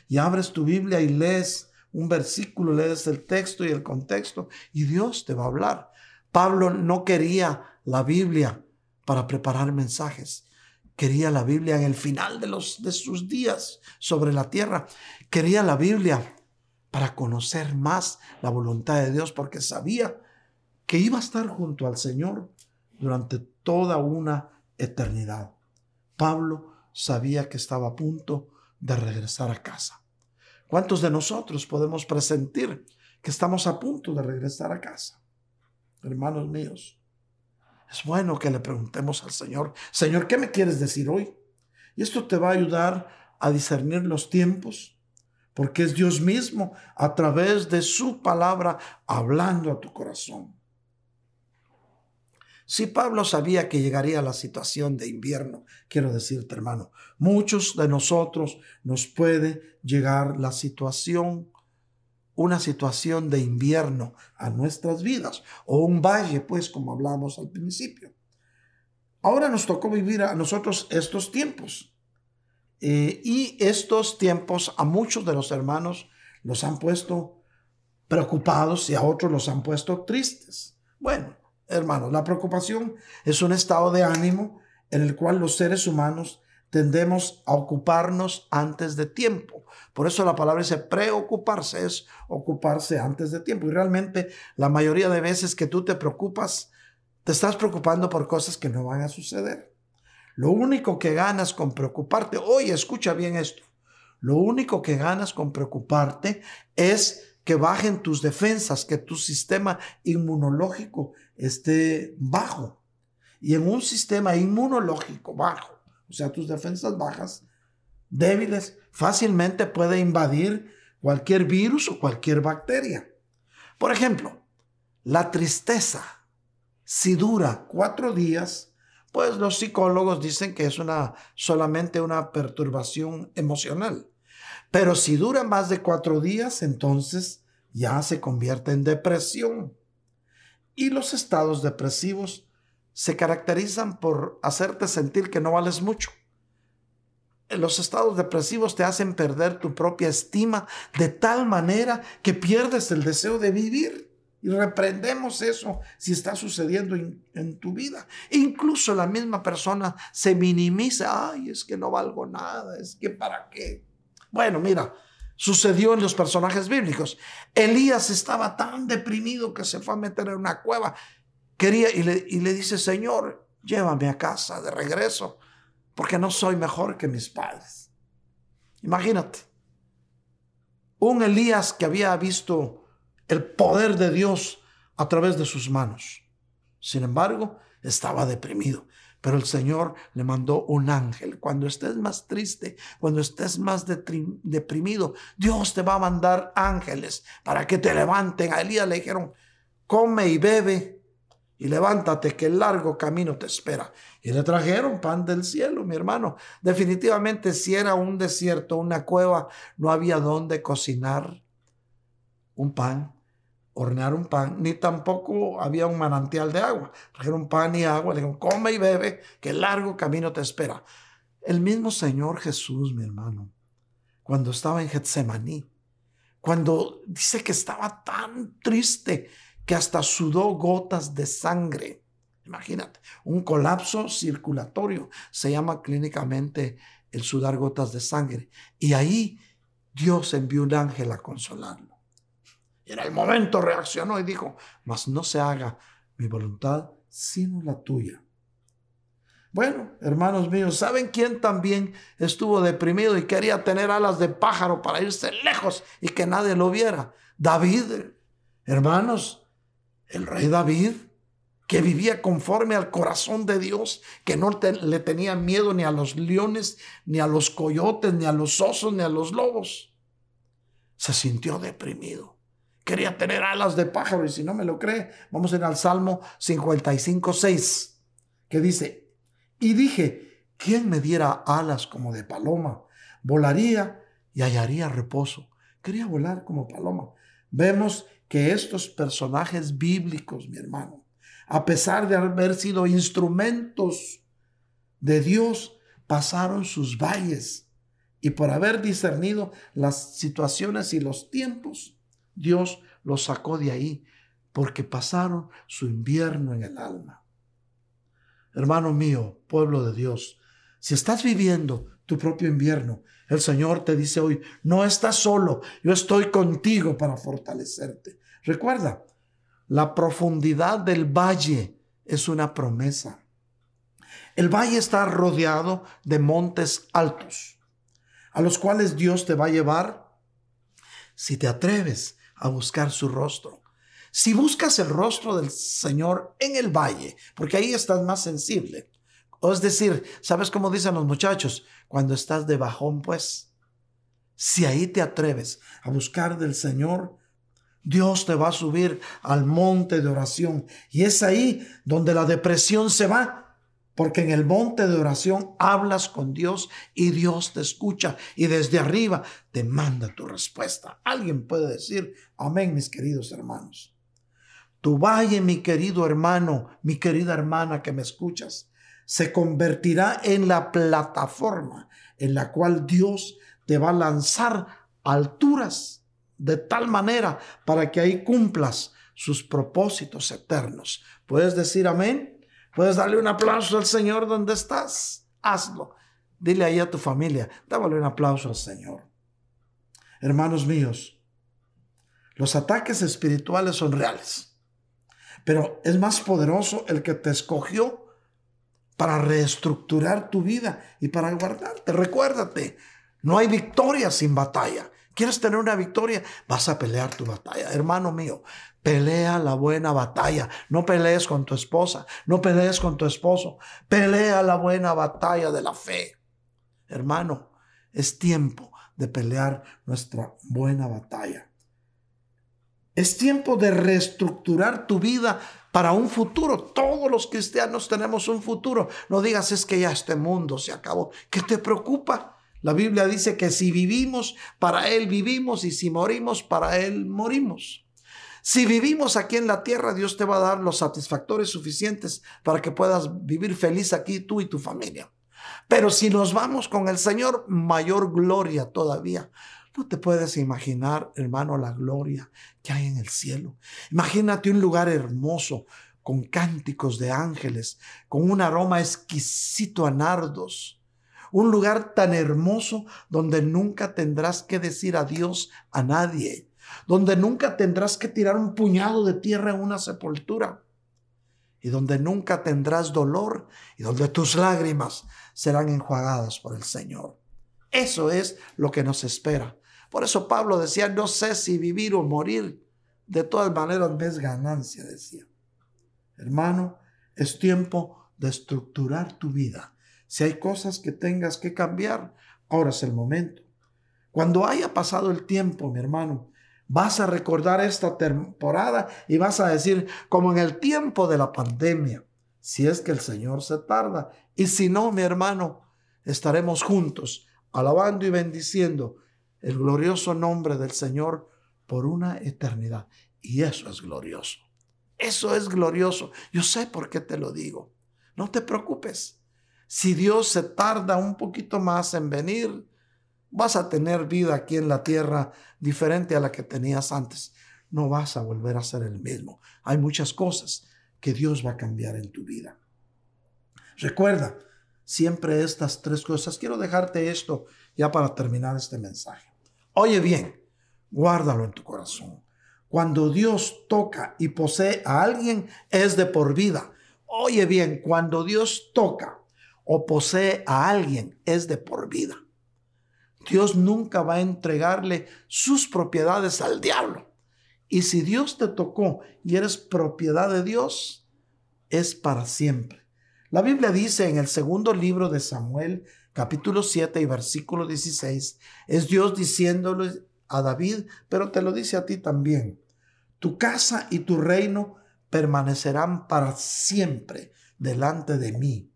Y abres tu Biblia y lees un versículo, lees el texto y el contexto, y Dios te va a hablar. Pablo no quería la Biblia para preparar mensajes. Quería la Biblia en el final de, los, de sus días sobre la tierra. Quería la Biblia para conocer más la voluntad de Dios porque sabía que iba a estar junto al Señor durante toda una eternidad. Pablo sabía que estaba a punto de regresar a casa. ¿Cuántos de nosotros podemos presentir que estamos a punto de regresar a casa? Hermanos míos, es bueno que le preguntemos al Señor, Señor, ¿qué me quieres decir hoy? Y esto te va a ayudar a discernir los tiempos, porque es Dios mismo a través de su palabra hablando a tu corazón. Si Pablo sabía que llegaría la situación de invierno, quiero decirte hermano, muchos de nosotros nos puede llegar la situación una situación de invierno a nuestras vidas o un valle, pues como hablamos al principio. Ahora nos tocó vivir a nosotros estos tiempos. Eh, y estos tiempos a muchos de los hermanos los han puesto preocupados y a otros los han puesto tristes. Bueno, hermanos, la preocupación es un estado de ánimo en el cual los seres humanos tendemos a ocuparnos antes de tiempo. Por eso la palabra dice preocuparse, es ocuparse antes de tiempo. Y realmente la mayoría de veces que tú te preocupas, te estás preocupando por cosas que no van a suceder. Lo único que ganas con preocuparte, oye, escucha bien esto, lo único que ganas con preocuparte es que bajen tus defensas, que tu sistema inmunológico esté bajo. Y en un sistema inmunológico bajo, o sea, tus defensas bajas, débiles, fácilmente puede invadir cualquier virus o cualquier bacteria. Por ejemplo, la tristeza, si dura cuatro días, pues los psicólogos dicen que es una, solamente una perturbación emocional. Pero si dura más de cuatro días, entonces ya se convierte en depresión. Y los estados depresivos se caracterizan por hacerte sentir que no vales mucho. Los estados depresivos te hacen perder tu propia estima de tal manera que pierdes el deseo de vivir. Y reprendemos eso si está sucediendo en, tu vida. Incluso la misma persona se minimiza. Ay, es que no valgo nada, es que para qué. Bueno, mira, sucedió en los personajes bíblicos. Elías estaba tan deprimido que se fue a meter en una cueva Quería y le, dice, Señor, llévame a casa de regreso, porque no soy mejor que mis padres. Imagínate, un Elías que había visto el poder de Dios a través de sus manos. Sin embargo, estaba deprimido. Pero el Señor le mandó un ángel. Cuando estés más triste, cuando estés más deprimido, Dios te va a mandar ángeles para que te levanten. A Elías le dijeron, come y bebe y levántate que el largo camino te espera. Y le trajeron pan del cielo, mi hermano. Definitivamente si era un desierto, una cueva, no había dónde cocinar un pan, hornear un pan, ni tampoco había un manantial de agua. Trajeron pan y agua, le dijeron, come y bebe, que largo camino te espera. El mismo Señor Jesús, mi hermano, cuando estaba en Getsemaní, cuando dice que estaba tan triste, que hasta sudó gotas de sangre. Imagínate, un colapso circulatorio se llama clínicamente el sudar gotas de sangre. Y ahí Dios envió un ángel a consolarlo. Y en el momento reaccionó y dijo, mas no se haga mi voluntad sino la tuya. Bueno, hermanos míos, ¿saben quién también estuvo deprimido y quería tener alas de pájaro para irse lejos y que nadie lo viera? David, hermanos, el rey David, que vivía conforme al corazón de Dios, que no le tenía miedo ni a los leones, ni a los coyotes, ni a los osos, ni a los lobos. Se sintió deprimido. Quería tener alas de pájaro y si no me lo cree, vamos ir al Salmo 55, 6, que dice, y dije, ¿quién me diera alas como de paloma? Volaría y hallaría reposo. Quería volar como paloma. Vemos que estos personajes bíblicos, mi hermano, a pesar de haber sido instrumentos de Dios, pasaron sus valles y por haber discernido las situaciones y los tiempos, Dios los sacó de ahí porque pasaron su invierno en el alma. Hermano mío, pueblo de Dios, si estás viviendo tu propio invierno, el Señor te dice hoy, no estás solo, yo estoy contigo para fortalecerte. Recuerda, la profundidad del valle es una promesa. El valle está rodeado de montes altos, a los cuales Dios te va a llevar si te atreves a buscar su rostro. Si buscas el rostro del Señor en el valle, porque ahí estás más sensible. O es decir, ¿sabes cómo dicen los muchachos? Cuando estás de bajón, pues, si ahí te atreves a buscar del Señor, Dios te va a subir al monte de oración. Y es ahí donde la depresión se va. Porque en el monte de oración hablas con Dios y Dios te escucha y desde arriba te manda tu respuesta. Alguien puede decir, amén, mis queridos hermanos. Tu valle, mi querido hermano, mi querida hermana que me escuchas, se convertirá en la plataforma en la cual Dios te va a lanzar alturas de tal manera para que ahí cumplas sus propósitos eternos. ¿Puedes decir amén? ¿Puedes darle un aplauso al Señor donde estás? Hazlo. Dile ahí a tu familia, dámosle un aplauso al Señor. Hermanos míos, los ataques espirituales son reales. Pero es más poderoso el que te escogió para reestructurar tu vida y para guardarte. Recuérdate, no hay victoria sin batalla. ¿Quieres tener una victoria? Vas a pelear tu batalla. Hermano mío, pelea la buena batalla. No pelees con tu esposa, no pelees con tu esposo. Pelea la buena batalla de la fe. Hermano, es tiempo de pelear nuestra buena batalla. Es tiempo de reestructurar tu vida para un futuro. Todos los cristianos tenemos un futuro. No digas es que ya este mundo se acabó. ¿Qué te preocupa? La Biblia dice que si vivimos, para Él vivimos y si morimos, para Él morimos. Si vivimos aquí en la tierra, Dios te va a dar los satisfactores suficientes para que puedas vivir feliz aquí tú y tu familia. Pero si nos vamos con el Señor, mayor gloria todavía. No te puedes imaginar, hermano, la gloria que hay en el cielo. Imagínate un lugar hermoso, con cánticos de ángeles, con un aroma exquisito a nardos. Un lugar tan hermoso donde nunca tendrás que decir adiós a nadie, donde nunca tendrás que tirar un puñado de tierra en una sepultura y donde nunca tendrás dolor y donde tus lágrimas serán enjuagadas por el Señor. Eso es lo que nos espera. Por eso Pablo decía, no sé si vivir o morir. De todas maneras me es ganancia, decía. Hermano, es tiempo de estructurar tu vida. Si hay cosas que tengas que cambiar, ahora es el momento. Cuando haya pasado el tiempo, mi hermano, vas a recordar esta temporada y vas a decir, como en el tiempo de la pandemia, si es que el Señor se tarda. Y si no, mi hermano, estaremos juntos, alabando y bendiciendo el glorioso nombre del Señor por una eternidad. Y eso es glorioso. Eso es glorioso. Yo sé por qué te lo digo. No te preocupes. Si Dios se tarda un poquito más en venir, vas a tener vida aquí en la tierra diferente a la que tenías antes. No vas a volver a ser el mismo. Hay muchas cosas que Dios va a cambiar en tu vida. Recuerda siempre estas tres cosas. Quiero dejarte esto ya para terminar este mensaje. Oye bien, guárdalo en tu corazón. Cuando Dios toca y posee a alguien, es de por vida. Oye bien, cuando Dios toca o posee a alguien, es de por vida. Dios nunca va a entregarle sus propiedades al diablo. Y si Dios te tocó y eres propiedad de Dios, es para siempre. La Biblia dice en el segundo libro de Samuel, capítulo 7 y versículo 16, es Dios diciéndole a David, pero te lo dice a ti también. Tu casa y tu reino permanecerán para siempre delante de mí.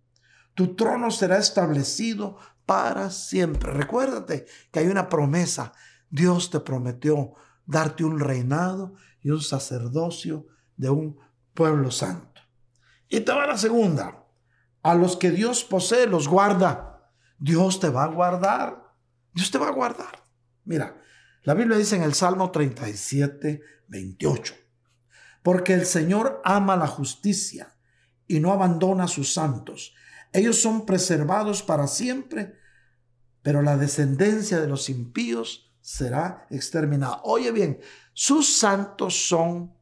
Tu trono será establecido para siempre. Recuérdate que hay una promesa. Dios te prometió darte un reinado y un sacerdocio de un pueblo santo. Y te va la segunda. A los que Dios posee los guarda. Dios te va a guardar. Dios te va a guardar. Mira, la Biblia dice en el Salmo 37, 28, porque el Señor ama la justicia y no abandona a sus santos. Ellos son preservados para siempre, pero la descendencia de los impíos será exterminada. Oye bien, sus santos son,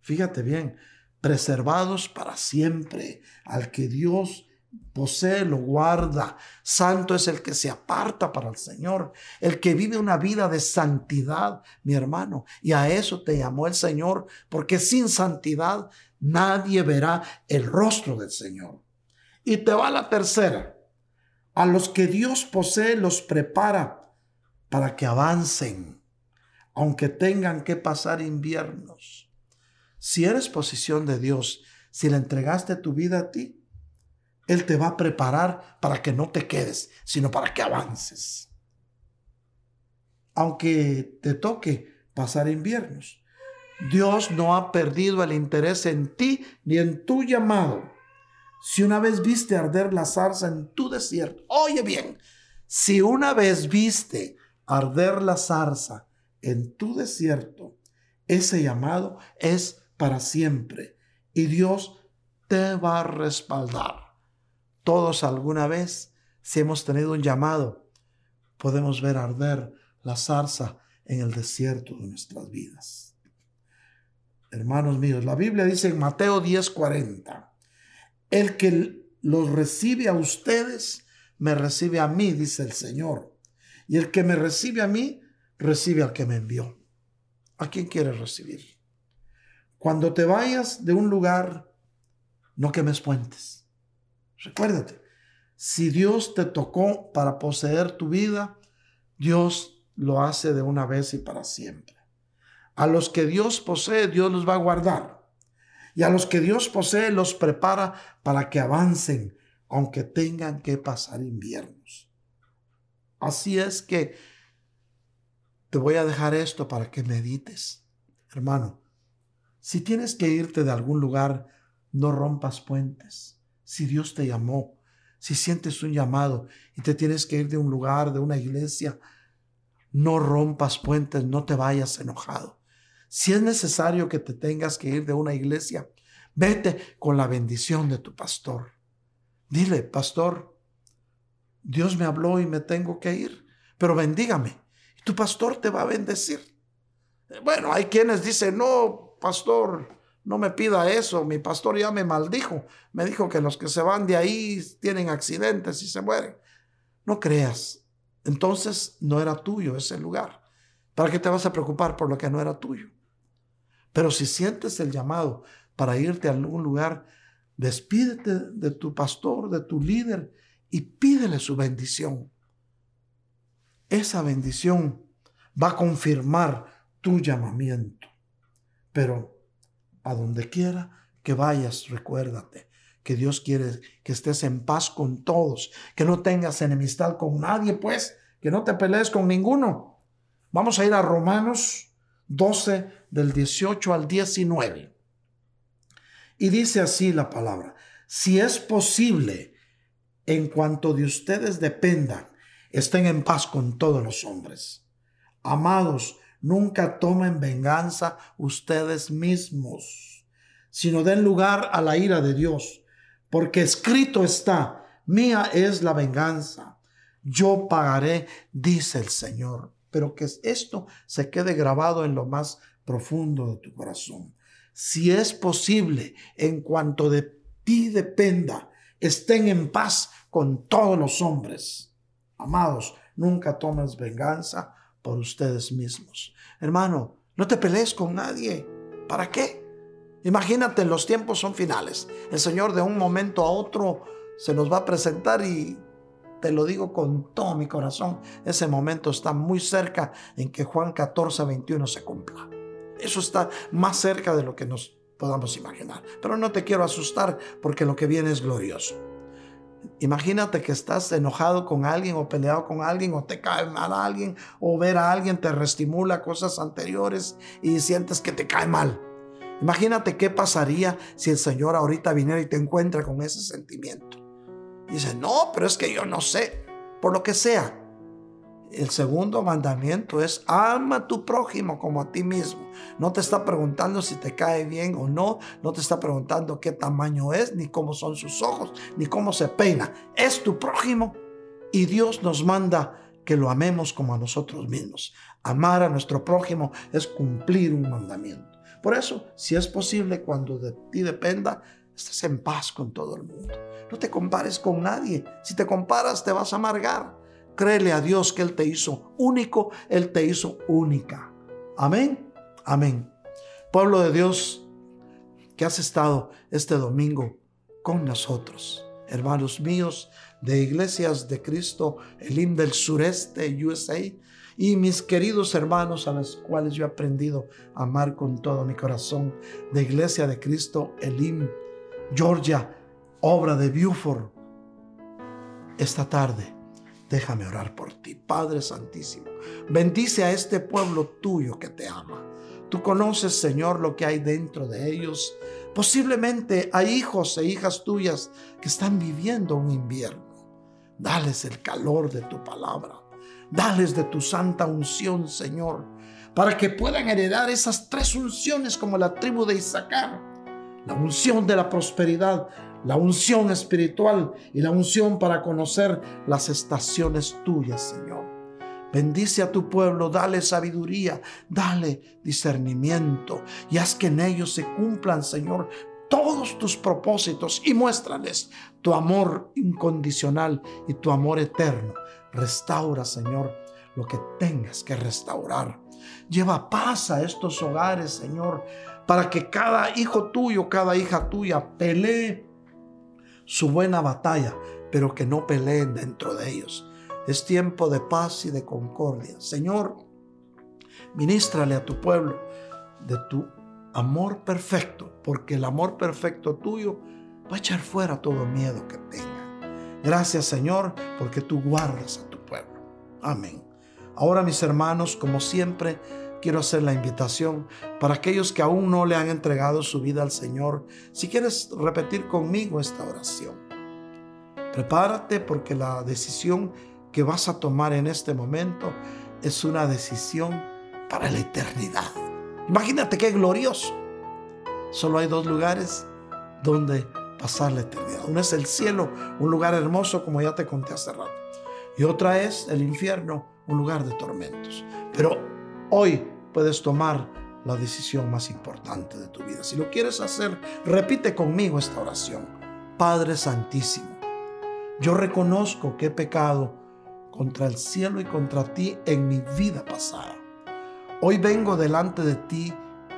fíjate bien, preservados para siempre, al que Dios posee, lo guarda. Santo es el que se aparta para el Señor, el que vive una vida de santidad, mi hermano. Y a eso te llamó el Señor, porque sin santidad nadie verá el rostro del Señor. Y te va la tercera. A los que Dios posee los prepara para que avancen, aunque tengan que pasar inviernos. Si eres posición de Dios, si le entregaste tu vida a ti, él te va a preparar para que no te quedes, sino para que avances. Aunque te toque pasar inviernos, Dios no ha perdido el interés en ti ni en tu llamado. Si una vez viste arder la zarza en tu desierto, oye bien, si una vez viste arder la zarza en tu desierto, ese llamado es para siempre y Dios te va a respaldar. Todos alguna vez, si hemos tenido un llamado, podemos ver arder la zarza en el desierto de nuestras vidas. Hermanos míos, la Biblia dice en Mateo 10:40, el que los recibe a ustedes, me recibe a mí, dice el Señor. Y el que me recibe a mí, recibe al que me envió. ¿A quién quieres recibir? Cuando te vayas de un lugar, no quemes puentes Recuérdate, si Dios te tocó para poseer tu vida, Dios lo hace de una vez y para siempre. A los que Dios posee, Dios los va a guardar. Y a los que Dios posee, los prepara para que avancen, aunque tengan que pasar inviernos. Así es que te voy a dejar esto para que medites. Hermano, si tienes que irte de algún lugar, no rompas puentes si Dios te llamó, si sientes un llamado y te tienes que ir de un lugar, de una iglesia, no rompas puentes, no te vayas enojado. Si es necesario que te tengas que ir de una iglesia, vete con la bendición de tu pastor. Dile, pastor, Dios me habló y me tengo que ir, pero bendígame. Tu pastor te va a bendecir. Bueno, hay quienes dicen, no, pastor, no me pida eso, mi pastor ya me maldijo, me dijo que los que se van de ahí tienen accidentes y se mueren. No creas, entonces no era tuyo ese lugar. ¿Para qué te vas a preocupar por lo que no era tuyo? Pero si sientes el llamado para irte a algún lugar, despídete de tu pastor, de tu líder y pídele su bendición. Esa bendición va a confirmar tu llamamiento. Pero a donde quiera que vayas, recuérdate que Dios quiere que estés en paz con todos, que no tengas enemistad con nadie, pues, que no te pelees con ninguno. Vamos a ir a Romanos 12 del 18 al 19. Y dice así la palabra, si es posible, en cuanto de ustedes dependan, estén en paz con todos los hombres. Amados, Nunca tomen venganza ustedes mismos, sino den lugar a la ira de Dios, porque escrito está, mía es la venganza, yo pagaré, dice el Señor. Pero que esto se quede grabado en lo más profundo de tu corazón. Si es posible, en cuanto de ti dependa, estén en paz con todos los hombres. Amados, nunca tomes venganza por ustedes mismos. Hermano, no te pelees con nadie. ¿Para qué? Imagínate, los tiempos son finales. El Señor de un momento a otro se nos va a presentar y te lo digo con todo mi corazón, ese momento está muy cerca en que Juan 14, 21 se cumpla. Eso está más cerca de lo que nos podamos imaginar. Pero no te quiero asustar porque lo que viene es glorioso. Imagínate que estás enojado con alguien o peleado con alguien o te cae mal a alguien o ver a alguien te reestimula cosas anteriores y sientes que te cae mal. Imagínate qué pasaría si el Señor ahorita viniera y te encuentra con ese sentimiento. Y dice, no, pero es que yo no sé, por lo que sea. El segundo mandamiento es ama a tu prójimo como a ti mismo. No te está preguntando si te cae bien o no. No te está preguntando qué tamaño es, ni cómo son sus ojos, ni cómo se peina. Es tu prójimo. Y Dios nos manda que lo amemos como a nosotros mismos. Amar a nuestro prójimo es cumplir un mandamiento. Por eso, si es posible, cuando de ti dependa, estés en paz con todo el mundo. No te compares con nadie. Si te comparas, te vas a amargar. Créele a Dios que Él te hizo único, Él te hizo única. Amén, amén. Pueblo de Dios, que has estado este domingo con nosotros, hermanos míos de Iglesias de Cristo, el del sureste, USA, y mis queridos hermanos a los cuales yo he aprendido a amar con todo mi corazón, de Iglesia de Cristo, Elim, Georgia, obra de Buford. Esta tarde Déjame orar por ti, Padre Santísimo. Bendice a este pueblo tuyo que te ama. Tú conoces, Señor, lo que hay dentro de ellos. Posiblemente hay hijos e hijas tuyas que están viviendo un invierno. Dales el calor de tu palabra. Dales de tu santa unción, Señor, para que puedan heredar esas tres unciones como la tribu de Isaacar. La unción de la prosperidad, la unción espiritual y la unción para conocer las estaciones tuyas, Señor. Bendice a tu pueblo, dale sabiduría, dale discernimiento y haz que en ellos se cumplan, Señor, todos tus propósitos y muéstrales tu amor incondicional y tu amor eterno. Restaura, Señor, lo que tengas que restaurar. Lleva paz a estos hogares, Señor, para que cada hijo tuyo, cada hija tuya pelee su buena batalla, pero que no peleen dentro de ellos. Es tiempo de paz y de concordia. Señor, ministrale a tu pueblo de tu amor perfecto, porque el amor perfecto tuyo va a echar fuera todo miedo que tenga. Gracias Señor, porque tú guardas a tu pueblo. Amén. Ahora mis hermanos, como siempre, quiero hacer la invitación para aquellos que aún no le han entregado su vida al Señor. Si quieres repetir conmigo esta oración, prepárate porque la decisión que vas a tomar en este momento es una decisión para la eternidad. Imagínate qué glorioso. Solo hay dos lugares donde pasar la eternidad. Uno es el cielo, un lugar hermoso como ya te conté hace rato. Y otra es el infierno, un lugar de tormentos. Pero Hoy puedes tomar la decisión más importante de tu vida. Si lo quieres hacer, repite conmigo esta oración. Padre Santísimo, yo reconozco que he pecado contra el cielo y contra ti en mi vida pasada. Hoy vengo delante de ti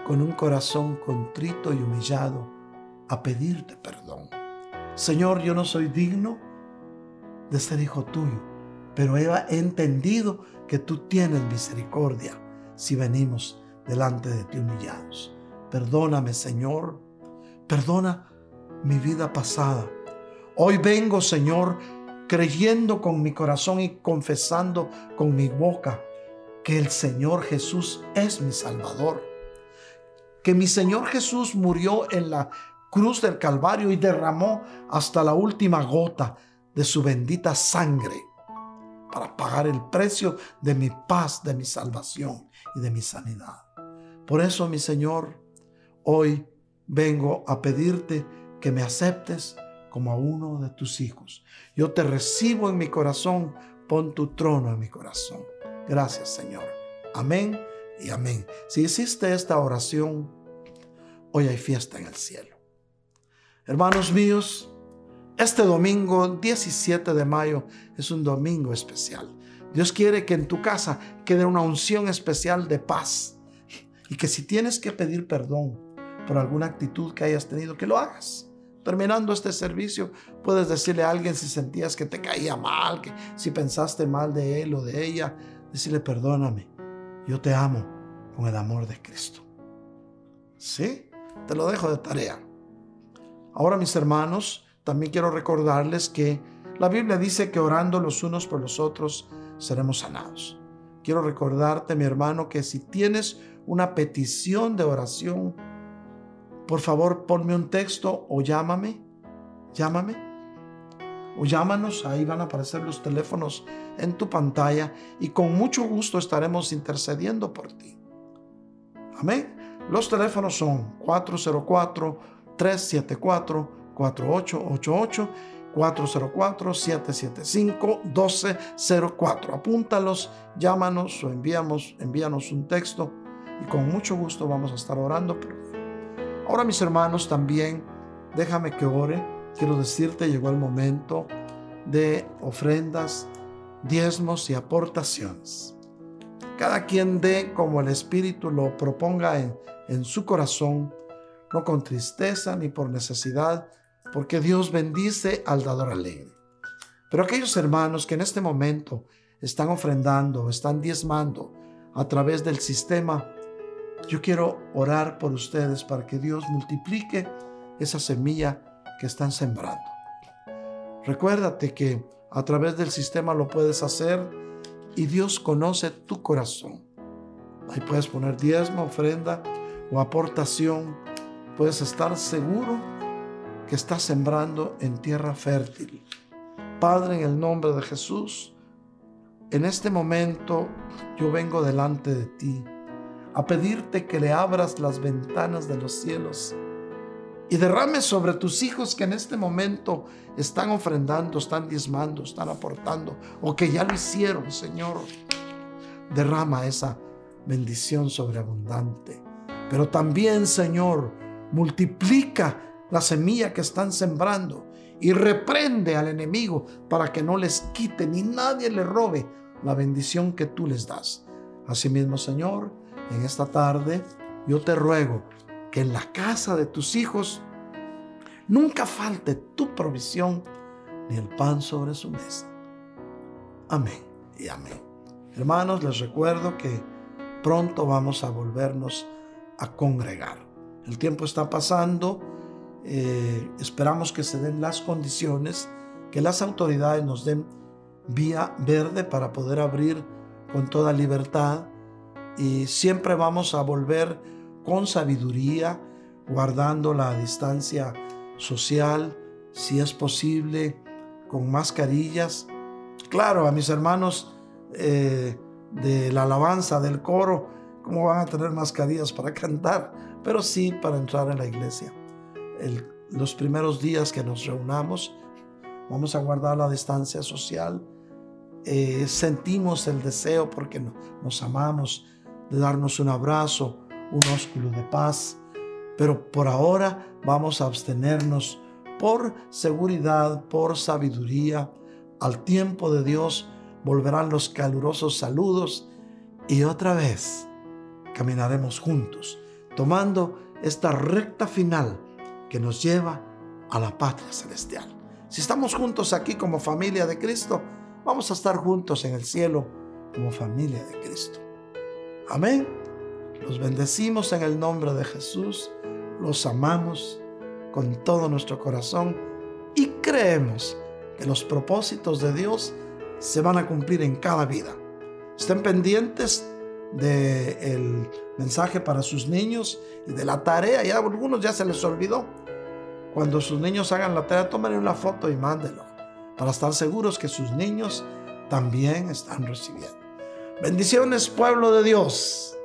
con un corazón contrito y humillado a pedirte perdón. Señor, yo no soy digno de ser hijo tuyo, pero he entendido que tú tienes misericordia si venimos delante de ti humillados. Perdóname, Señor. Perdona mi vida pasada. Hoy vengo, Señor, creyendo con mi corazón y confesando con mi boca que el Señor Jesús es mi Salvador. Que mi Señor Jesús murió en la cruz del Calvario y derramó hasta la última gota de su bendita sangre para pagar el precio de mi paz, de mi salvación y de mi sanidad. Por eso, mi Señor, hoy vengo a pedirte que me aceptes como a uno de tus hijos. Yo te recibo en mi corazón, pon tu trono en mi corazón. Gracias Señor. Amén y amén. Si hiciste esta oración, hoy hay fiesta en el cielo. Hermanos míos, este domingo 17 de mayo es un domingo especial. Dios quiere que en tu casa quede una unción especial de paz y que si tienes que pedir perdón por alguna actitud que hayas tenido, que lo hagas. Terminando este servicio, puedes decirle a alguien si sentías que te caía mal, que si pensaste mal de él o de ella, decirle perdóname, yo te amo con el amor de Cristo. ¿Sí? Te lo dejo de tarea. Ahora mis hermanos, también quiero recordarles que la Biblia dice que orando los unos por los otros seremos sanados. Quiero recordarte, mi hermano, que si tienes una petición de oración, por favor ponme un texto o llámame, llámame, o llámanos, ahí van a aparecer los teléfonos en tu pantalla y con mucho gusto estaremos intercediendo por ti. Amén. Los teléfonos son 404-374-4888 404-775-1204. Apúntalos, llámanos o envíamos, envíanos un texto y con mucho gusto vamos a estar orando por Ahora mis hermanos también, déjame que ore. Quiero decirte, llegó el momento de ofrendas, diezmos y aportaciones. Cada quien dé como el Espíritu lo proponga en, en su corazón, no con tristeza ni por necesidad, porque Dios bendice al dador alegre. Pero aquellos hermanos que en este momento están ofrendando, están diezmando a través del sistema, yo quiero orar por ustedes para que Dios multiplique esa semilla que están sembrando. Recuérdate que a través del sistema lo puedes hacer y Dios conoce tu corazón. Ahí puedes poner diezmo, ofrenda o aportación. Puedes estar seguro que estás sembrando en tierra fértil. Padre, en el nombre de Jesús, en este momento yo vengo delante de ti a pedirte que le abras las ventanas de los cielos y derrames sobre tus hijos que en este momento están ofrendando, están diezmando, están aportando o que ya lo hicieron, Señor. Derrama esa bendición sobreabundante. Pero también, Señor, multiplica la semilla que están sembrando y reprende al enemigo para que no les quite ni nadie le robe la bendición que tú les das. Asimismo, Señor, en esta tarde yo te ruego que en la casa de tus hijos nunca falte tu provisión ni el pan sobre su mesa. Amén y amén. Hermanos, les recuerdo que pronto vamos a volvernos a congregar. El tiempo está pasando eh, esperamos que se den las condiciones, que las autoridades nos den vía verde para poder abrir con toda libertad y siempre vamos a volver con sabiduría, guardando la distancia social, si es posible, con mascarillas. Claro, a mis hermanos eh, de la alabanza, del coro, ¿cómo van a tener mascarillas para cantar? Pero sí para entrar en la iglesia los primeros días que nos reunamos, vamos a guardar la distancia social. Eh, sentimos el deseo porque nos amamos de darnos un abrazo, un ósculo de paz, pero por ahora vamos a abstenernos por seguridad, por sabiduría. Al tiempo de Dios volverán los calurosos saludos y otra vez caminaremos juntos, tomando esta recta final que nos lleva a la patria celestial. Si estamos juntos aquí como familia de Cristo, vamos a estar juntos en el cielo como familia de Cristo. Amén. Los bendecimos en el nombre de Jesús, los amamos con todo nuestro corazón y creemos que los propósitos de Dios se van a cumplir en cada vida. Estén pendientes del mensaje para sus niños y de la tarea. Ya algunos ya se les olvidó. Cuando sus niños hagan la tarea, tómenle una foto y mándenlo para estar seguros que sus niños también están recibiendo. Bendiciones, pueblo de Dios.